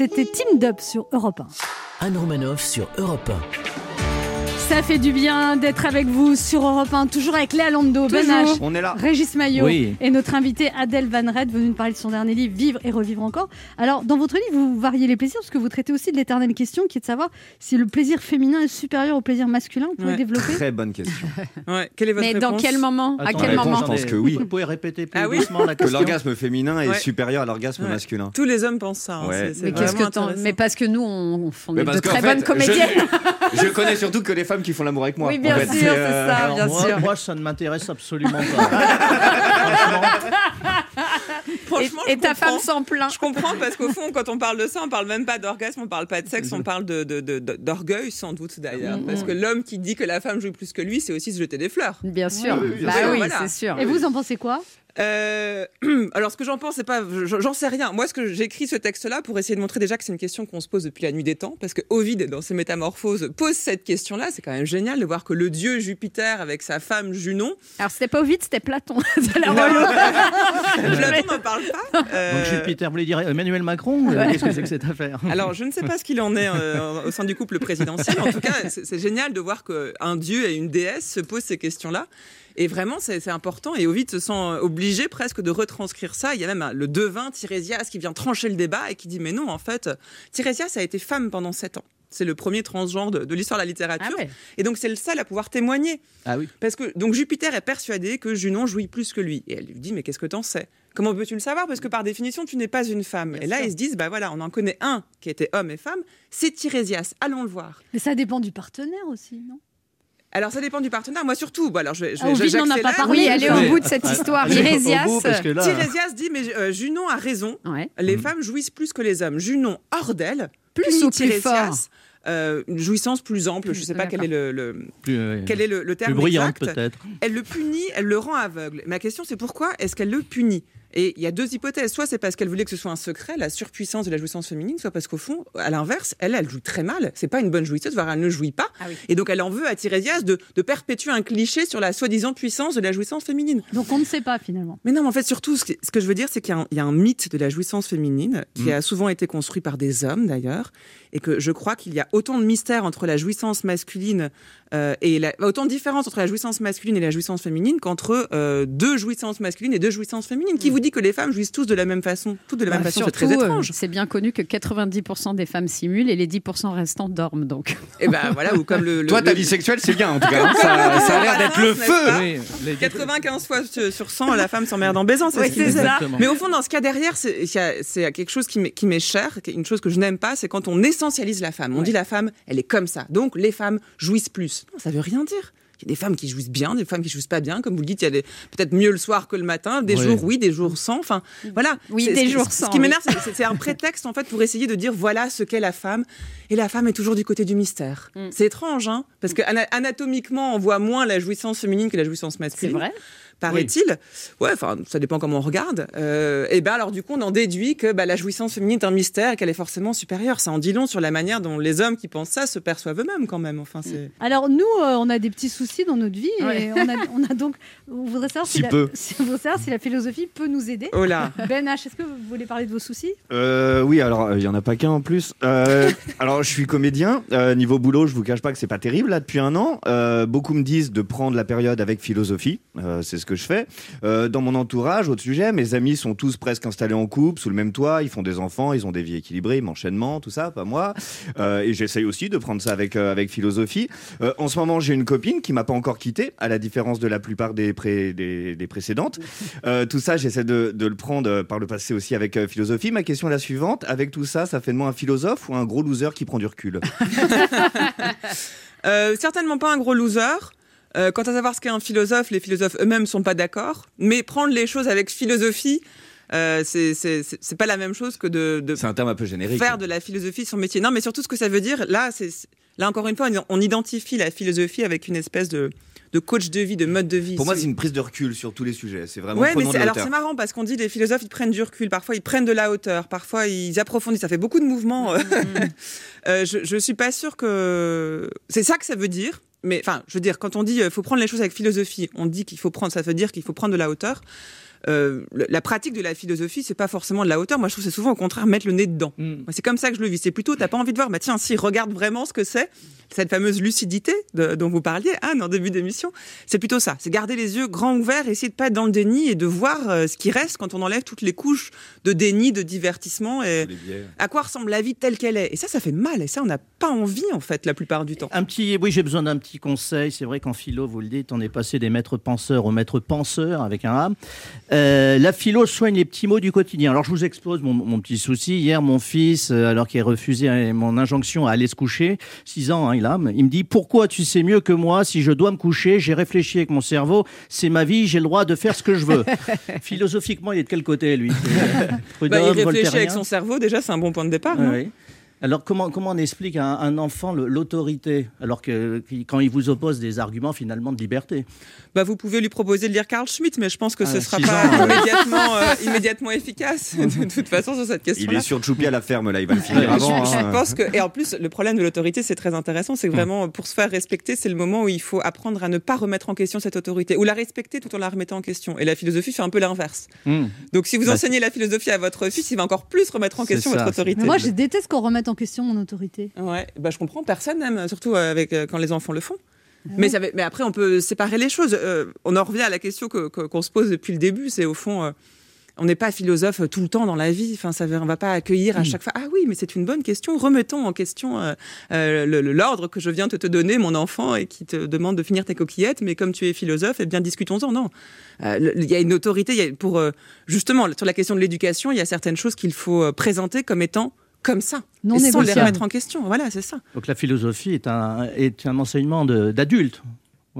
C'était Team Up sur Europe 1. Anne Romanoff sur Europe Ça fait du bien d'être avec vous sur Europe 1, toujours avec Léa Lando, Ben Toujours. H, On est là. Régis Maillot Oui. et notre invité Adèle Van Red, venue nous parler de son dernier livre, Vivre et revivre encore. Alors, dans votre livre, vous variez les plaisirs, parce que vous traitez aussi de l'éternelle question, qui est de savoir si le plaisir féminin est supérieur au plaisir masculin. Vous pouvez Ouais. développer Très bonne question. Ouais, quelle est votre Mais dans quel moment? À quel moment? je pense que oui. Vous pouvez répéter plus Ah oui doucement la Que question l'orgasme féminin est Ouais. supérieur à l'orgasme Ouais. masculin. Tous les hommes pensent ça. hein, Ouais. c'est- c'est Mais qu'est-ce que. Mais parce que nous, on, on est de très fait, bonnes je- comédiennes. Je connais surtout que les femmes qui font l'amour avec moi. Oui, bien en fait. sûr, C'est, euh, ça. Alors bien moi, sûr. moi, ça ne m'intéresse absolument pas. Franchement, Et, ta comprends. femme s'en plaint. Je comprends parce qu'au fond, quand on parle de ça, on parle même pas d'orgasme, on parle pas de sexe, on parle de, de- de- de- d'orgueil sans doute d'ailleurs. Mm, Parce que l'homme qui dit que la femme jouit plus que lui, c'est aussi se jeter des fleurs. Bien sûr. Oui, oui, bah oui, Voilà. c'est sûr. Et vous en pensez quoi? Euh, alors, ce que j'en pense, c'est pas, je- j'en sais rien. Moi, ce que j'écris ce texte-là pour essayer de montrer déjà que c'est une question qu'on se pose depuis la nuit des temps, parce que Ovide, dans ses Métamorphoses, pose cette question-là. C'est quand même génial de voir que le dieu Jupiter avec sa femme Junon. Alors, c'était pas Ovid, c'était Platon. Platon n'en parle pas. Euh, Donc Jupiter, vous voulez dire Emmanuel Macron Ouais. Qu'est-ce que c'est que cette affaire? Alors, je ne sais pas ce qu'il en est euh, au sein du couple présidentiel. En tout cas, c'est c'est génial de voir qu'un dieu et une déesse se posent ces questions-là. Et vraiment, c'est important. Et Ovid se sent obligé presque de retranscrire ça. Il y a même le devin Tirésias qui vient trancher le débat et qui dit Mais non, en fait, Tirésias a été femme pendant sept ans. C'est le premier transgenre de, de l'histoire de la littérature. Et donc, c'est le seul à pouvoir témoigner. Ah oui. Parce que donc Jupiter est persuadé que Junon jouit plus que lui. Et elle lui dit Mais qu'est-ce que t'en sais? Comment peux-tu le savoir? Parce que par définition, tu n'es pas une femme. et là, ils se disent Bah voilà, on en connaît un qui était homme et femme, c'est Tirésias. Allons le voir. Mais ça dépend du partenaire aussi, non? Alors, ça dépend du partenaire. Moi, surtout, bon, alors je, vais- je, Ah, Ovid n'en a pas parlé. Oui, allez au bout de cette histoire. Là- Tirésias dit Mais euh, Junon a raison. Les femmes jouissent plus que les hommes. Junon, hors d'elle, Plus ou plus fort euh, une jouissance plus ample. Je ne sais pas quel est le, le- Plus, euh, quel est le, le terme plus brillante exact. peut-être. Elle le punit, elle le rend aveugle. Ma question, c'est pourquoi est-ce qu'elle le punit? Et il y a deux hypothèses. Soit c'est parce qu'elle voulait que ce soit un secret, la surpuissance de la jouissance féminine, soit parce qu'au fond, à l'inverse, elle, elle joue très mal. C'est pas une bonne jouisseuse, voire elle ne jouit pas. Et donc elle en veut à Tirésias de, de perpétuer un cliché sur la soi-disant puissance de la jouissance féminine. Donc on ne sait pas finalement. Mais non, mais en fait, surtout, ce que, ce que je veux dire, c'est qu'il y, a un- il y a un mythe de la jouissance féminine qui a souvent été construit par des hommes, d'ailleurs, et que je crois qu'il y a autant de mystères entre la jouissance masculine euh, et la, autant de différences entre la jouissance masculine et la jouissance féminine qu'entre euh, deux jouissances masculines et deux jouissances féminines. Qui vous dit que les femmes jouissent tous de la même façon Toutes de la même Bah, façon, c'est très euh, étrange. C'est bien connu que 90% des femmes simulent et les 10% restants dorment donc. Et ben voilà, ou comme le. le- Toi, ta le- vie sexuelle, c'est bien en tout cas. hein. Ça, ça a l'air d'être le feu. pas Oui, les- 95 fois sur sur 100, la femme s'emmerde en baisant, c'est Oui, ce qu'il ça. Mais au fond, dans ce cas derrière, c'est il y a- c'est quelque chose qui m'est- qui m'est cher, une chose que je n'aime pas, c'est quand on essentialise la femme. On dit la femme, elle est comme ça. Donc les femmes jouissent plus. Non, ça veut rien dire. Il y a des femmes qui jouissent bien, des femmes qui jouissent pas bien. Comme vous le dites, il y a peut-être mieux le soir que le matin. Des jours oui, des jours sans. Enfin, voilà. Oui, C'est- des ce- jours Ce sans, qui oui. m'énerve, c'est- c'est c'est un prétexte en fait pour essayer de dire voilà ce qu'est la femme. Et la femme est toujours du côté du mystère. Mm. C'est étrange, hein Parce que ana- anatomiquement, on voit moins la jouissance féminine que la jouissance C'est masculine vrai paraît-il. Ouais, enfin, ça dépend comment on regarde. Euh, et ben alors, du coup, on en déduit que bah, la jouissance féminine est un mystère et qu'elle est forcément supérieure. Ça en dit long sur la manière dont les hommes qui pensent ça se perçoivent eux-mêmes, quand même. Enfin, c'est. Alors nous, euh, on a des petits soucis dans notre vie Ouais. et on a, on a donc. On voudrait savoir si, Si la, peu. si- on voudrait savoir si la philosophie peut nous aider. Oh là Ben H, est-ce que vous voulez parler de vos soucis? Euh, oui, alors il y en a pas qu'un en plus. Euh, alors je suis comédien. Euh, niveau boulot, je vous cache pas que c'est pas terrible là depuis un an. Euh, beaucoup me disent de prendre la période avec philosophie. Euh, c'est ce que je fais. Euh, dans mon entourage, autre sujet, mes amis sont tous presque installés en couple, sous le même toit. Ils font des enfants, ils ont des vies équilibrées, m'enchaînement, tout ça, pas moi. Euh, et j'essaye aussi de prendre ça avec euh, avec philosophie. En ce moment, j'ai une copine qui m'a pas encore quitté, à la différence de la plupart des des, précédentes. Tout ça, j'essaie de, de le prendre par le passé aussi avec philosophie. Ma question est la suivante. Avec tout ça, ça fait de moi un philosophe ou un gros loser qui prend du recul? Certainement pas un gros loser. Euh, quant à savoir ce qu'est un philosophe, les philosophes eux-mêmes sont pas d'accord. Mais prendre les choses avec philosophie, euh, c'est pas la même chose que de, de C'est un terme un peu générique. faire de la philosophie son métier. Non, mais surtout ce que ça veut dire, là, c'est là encore une fois, on- identifie la philosophie avec une espèce de, de coach de vie, de mode de vie. Pour moi, C'est- une prise de recul sur tous les sujets. C'est vraiment Ouais, mais de alors c'est marrant parce qu'on dit les philosophes ils prennent du recul, parfois ils prennent de la hauteur, parfois ils approfondissent, ça fait beaucoup de mouvements. Euh, je, je suis pas sûre que c'est ça que ça veut dire. Mais enfin, je veux dire, quand on dit euh, faut prendre les choses avec philosophie, on dit qu'il faut prendre, ça veut dire qu'il faut prendre de la hauteur. Euh, la pratique de la philosophie, c'est pas forcément de la hauteur. Moi, je trouve que c'est souvent au contraire mettre le nez dedans. Mm. C'est comme ça que je le vis. C'est plutôt, t'as pas envie de voir, bah tiens, si regarde vraiment ce que c'est, cette fameuse lucidité de- dont vous parliez, Anne, en début d'émission. C'est plutôt ça. C'est garder les yeux grands ouverts, essayer de pas être dans le déni et de voir euh, ce qui reste quand on enlève toutes les couches de déni, de divertissement et à quoi ressemble la vie telle qu'elle est. Et ça, ça fait mal. Et ça, on n'a pas envie, en fait, la plupart du temps. Un petit, oui, j'ai besoin d'un petit conseil. C'est vrai qu'en philo, vous le dites, on est passé des maîtres penseurs aux maîtres penseurs avec un A. Euh, la philo soigne les petits mots du quotidien. Alors, je vous expose mon, mon petit souci. Hier, mon fils, euh, alors qu'il a refusé euh, mon injonction à aller se coucher, 6 ans, hein, il a, il me dit Pourquoi tu sais mieux que moi si je dois me coucher J'ai réfléchi avec mon cerveau. C'est ma vie, j'ai le droit de faire ce que je veux. Philosophiquement, il est de quel côté, lui? Bah, il réfléchit avec son cerveau, déjà, c'est un bon point de départ. Ouais. Alors comment, comment on explique à un, enfant l'autorité alors que quand il vous oppose des arguments finalement de liberté? Bah, vous pouvez lui proposer de lire Carl Schmitt, mais je pense que ce Ah, sera pas ans, ouais. immédiatement, euh, immédiatement efficace de toute façon sur cette question. Il est sur Choupi à la ferme là, il va le finir avant. je hein. pense que et en plus le problème de l'autorité c'est très intéressant c'est que vraiment pour se faire respecter c'est le moment où il faut apprendre à ne pas remettre en question cette autorité ou la respecter tout en la remettant en question et la philosophie fait un peu l'inverse Hmm. donc si vous Bah, enseignez la philosophie à votre fils il va encore plus remettre en question ça, votre autorité Mais moi, je déteste qu'on remette en question mon autorité. Ouais, bah je comprends, personne n'aime, surtout euh, avec euh, quand les enfants le font. Mais, ça, va- mais après, on peut séparer les choses. Euh, on en revient à la question que- que- qu'on se pose depuis le début. C'est au fond, euh, on n'est pas philosophe tout le temps dans la vie. Enfin, ça, on va pas accueillir à chaque fois. Ah oui, mais c'est une bonne question. Remettons en question euh, euh, l'ordre que je viens de te donner, mon enfant, et qui te demande de finir tes coquillettes. Mais comme tu es philosophe, eh bien discutons-en. Non, Euh, il y a une autorité. il y a- pour euh, justement sur la question de l'éducation, il y a certaines choses qu'il faut présenter comme étant comme ça, Non et sans les remettre en question. Voilà, c'est ça. Donc la philosophie est un, est un enseignement d'adulte.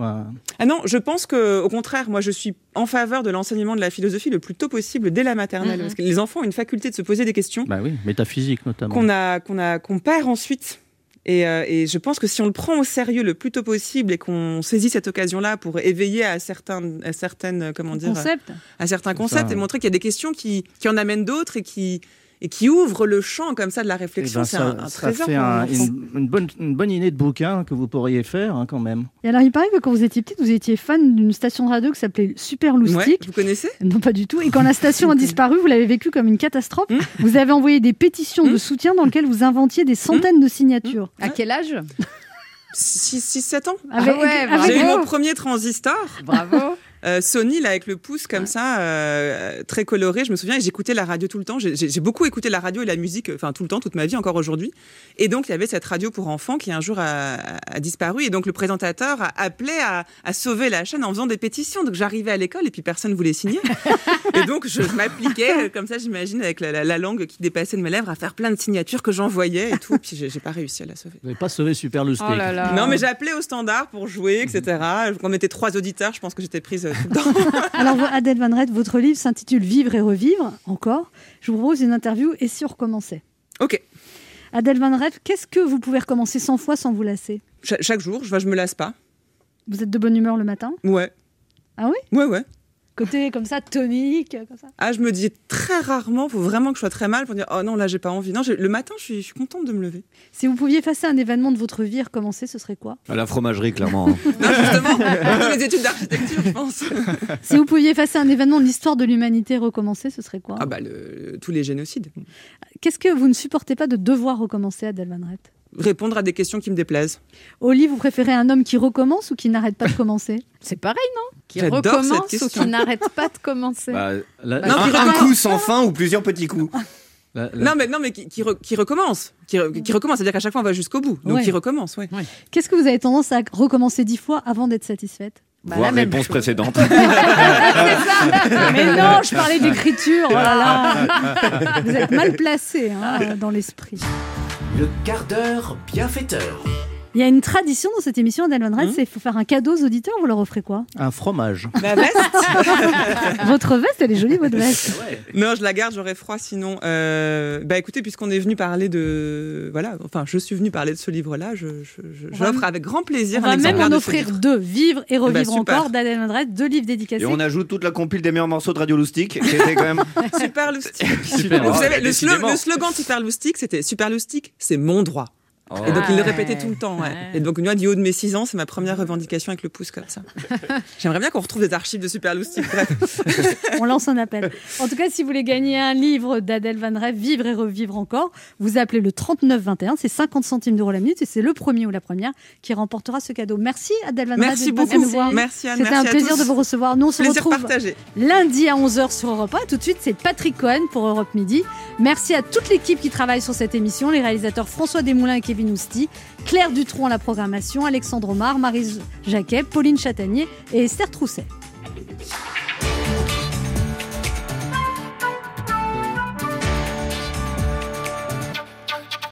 Ah non, je pense que au contraire, moi je suis en faveur de l'enseignement de la philosophie le plus tôt possible dès la maternelle, Mhm. parce que les enfants ont une faculté de se poser des questions Bah oui, métaphysique notamment. qu'on a, qu'on a, qu'on perd ensuite. Et, euh, et je pense que si on le prend au sérieux le plus tôt possible et qu'on saisit cette occasion-là pour éveiller à certains, à certaines, comment dire, Concept. à certains concepts ça, et montrer qu'il y a des questions qui, qui en amènent d'autres et qui, et qui ouvrent le champ comme ça de la Eh réflexion, ben, c'est un, un ça trésor. fait un- une, une bonne, une bonne idée de bouquin que vous pourriez faire hein, quand même. Et alors, il paraît que quand vous étiez petite, vous étiez fan d'une station de radio qui s'appelait Super Ouais, Loustic. vous connaissez? Non, pas du tout. Et quand la station a disparu, vous l'avez vécu comme une catastrophe. Hmm Vous avez envoyé des pétitions de soutien dans lesquelles vous inventiez des centaines de signatures. À quel âge? 6-7 ans Avec- Ah ouais, J'ai eu mon premier transistor. Bravo. Euh, Sony, là, avec le pouce comme ça, euh, très coloré. Je me souviens, et j'écoutais la radio tout le temps. J'ai- beaucoup écouté la radio et la musique, euh, enfin tout le temps, toute ma vie, encore aujourd'hui. Et donc, il y avait cette radio pour enfants qui un jour a, a disparu. Et donc, le présentateur a appelé à, à sauver la chaîne en faisant des pétitions. Donc, j'arrivais à l'école et puis personne voulait signer. et donc, je, je m'appliquais, comme ça, j'imagine, avec la, la- la langue qui dépassait de mes lèvres, à faire plein de signatures que j'envoyais et tout. Puis, j'ai pas réussi à la sauver. Vous n'avez pas sauvé Super Lustig. Oh là là. Non, mais j'ai appelé au standard pour jouer, etc. Quand on était trois auditeurs, je pense que j'étais prise Alors, Adèle Van Rett, votre livre s'intitule Vivre et revivre, encore. Je vous propose une interview et si on recommençait Ok. Adèle Van Rett, qu'est-ce que vous pouvez recommencer 100 fois sans vous lasser? Cha- chaque jour, je, je me lasse pas. Vous êtes de bonne humeur le matin? Ouais. Ah oui? Ouais, ouais. Côté comme ça, tonique, comme ça Ah, je me dis très rarement, faut vraiment que je sois très mal pour dire oh non, là j'ai pas envie. Non, le matin, je suis, je suis contente de me lever. Si vous pouviez effacer un événement de votre vie recommencer, ce serait quoi? À la fromagerie, clairement. hein. Non, justement, les études d'architecture, je pense. Si vous pouviez effacer un événement de l'histoire de l'humanité recommencer, ce serait quoi? Ah bah, le- tous les génocides. Qu'est-ce que vous ne supportez pas de devoir recommencer, Adèle Van Rett? Répondre à des questions qui me déplaisent. Oli, vous préférez un homme qui recommence ou qui n'arrête pas de commencer C'est pareil, non? Qui recommence ou question. qui n'arrête pas de commencer. Bah, La- Non, un, coup sans fin ou plusieurs petits coups. la- la- Non, mais, non, mais qui, qui, re- qui recommence. Qui, re- qui recommence, c'est-à-dire qu'à chaque fois, on va jusqu'au bout. Donc, Ouais. qui recommence, ouais. Qu'est-ce que vous avez tendance à recommencer dix fois avant d'être satisfaite? Bah, Voir la même réponse chose. précédente. Mais non, je parlais d'écriture. Oh là là. Vous êtes mal placé hein, dans l'esprit. Le quart d'heure bienfaiteur. Il y a une tradition dans cette émission, Adèle Van Rett, Hum. c'est qu'il faut faire un cadeau aux auditeurs. Vous leur offrez quoi? Un fromage. Ma veste Votre veste, elle est jolie, votre veste. Non, je la garde, j'aurais froid sinon. Euh, bah écoutez, puisqu'on est venu parler de. Voilà, enfin, je suis venu parler de ce livre-là, je, je- je- j'offre avec grand plaisir On va même en offrir deux, Vivre et Revivre Eh ben, super. encore, d'Adèle Van Rett, deux livres dédicacés. Et on ajoute toute la compile des meilleurs morceaux de Radio Loustic, qui était quand même. Super loustique. Super. Vous Oh, savez, le, slo- décidément. le slogan de Super Loustique, c'était Super Loustique, c'est mon droit. Oh. Et donc il le Ah répétait tout le temps. ouais. Ouais. Et donc moi, du haut de mes 6 ans, c'est ma première revendication avec le pouce comme ça. J'aimerais bien qu'on retrouve des archives de Super Loustique. Bref. On lance un appel. En tout cas, si vous voulez gagner un livre d'Adèle Van Rett, Vivre et Revivre encore, vous appelez le 3921, c'est 50 centimes d'euros la minute et c'est le premier ou la première qui remportera ce cadeau. Merci Adèle Van Rett Merci beaucoup. nous voir. Merci Anne. C'était un à plaisir tous. de vous recevoir. Nous, on se Plaisir retrouve partagé. lundi à 11h sur Europe 1. Tout de suite, c'est Patrick Cohen pour Europe Midi. Merci à toute l'équipe qui travaille sur cette émission, les réalisateurs François Desmoulins et Kevin Claire Dutronc à la programmation, Alexandre Omar, Marie Jacquet, Pauline Chatanier et Esther Trousset.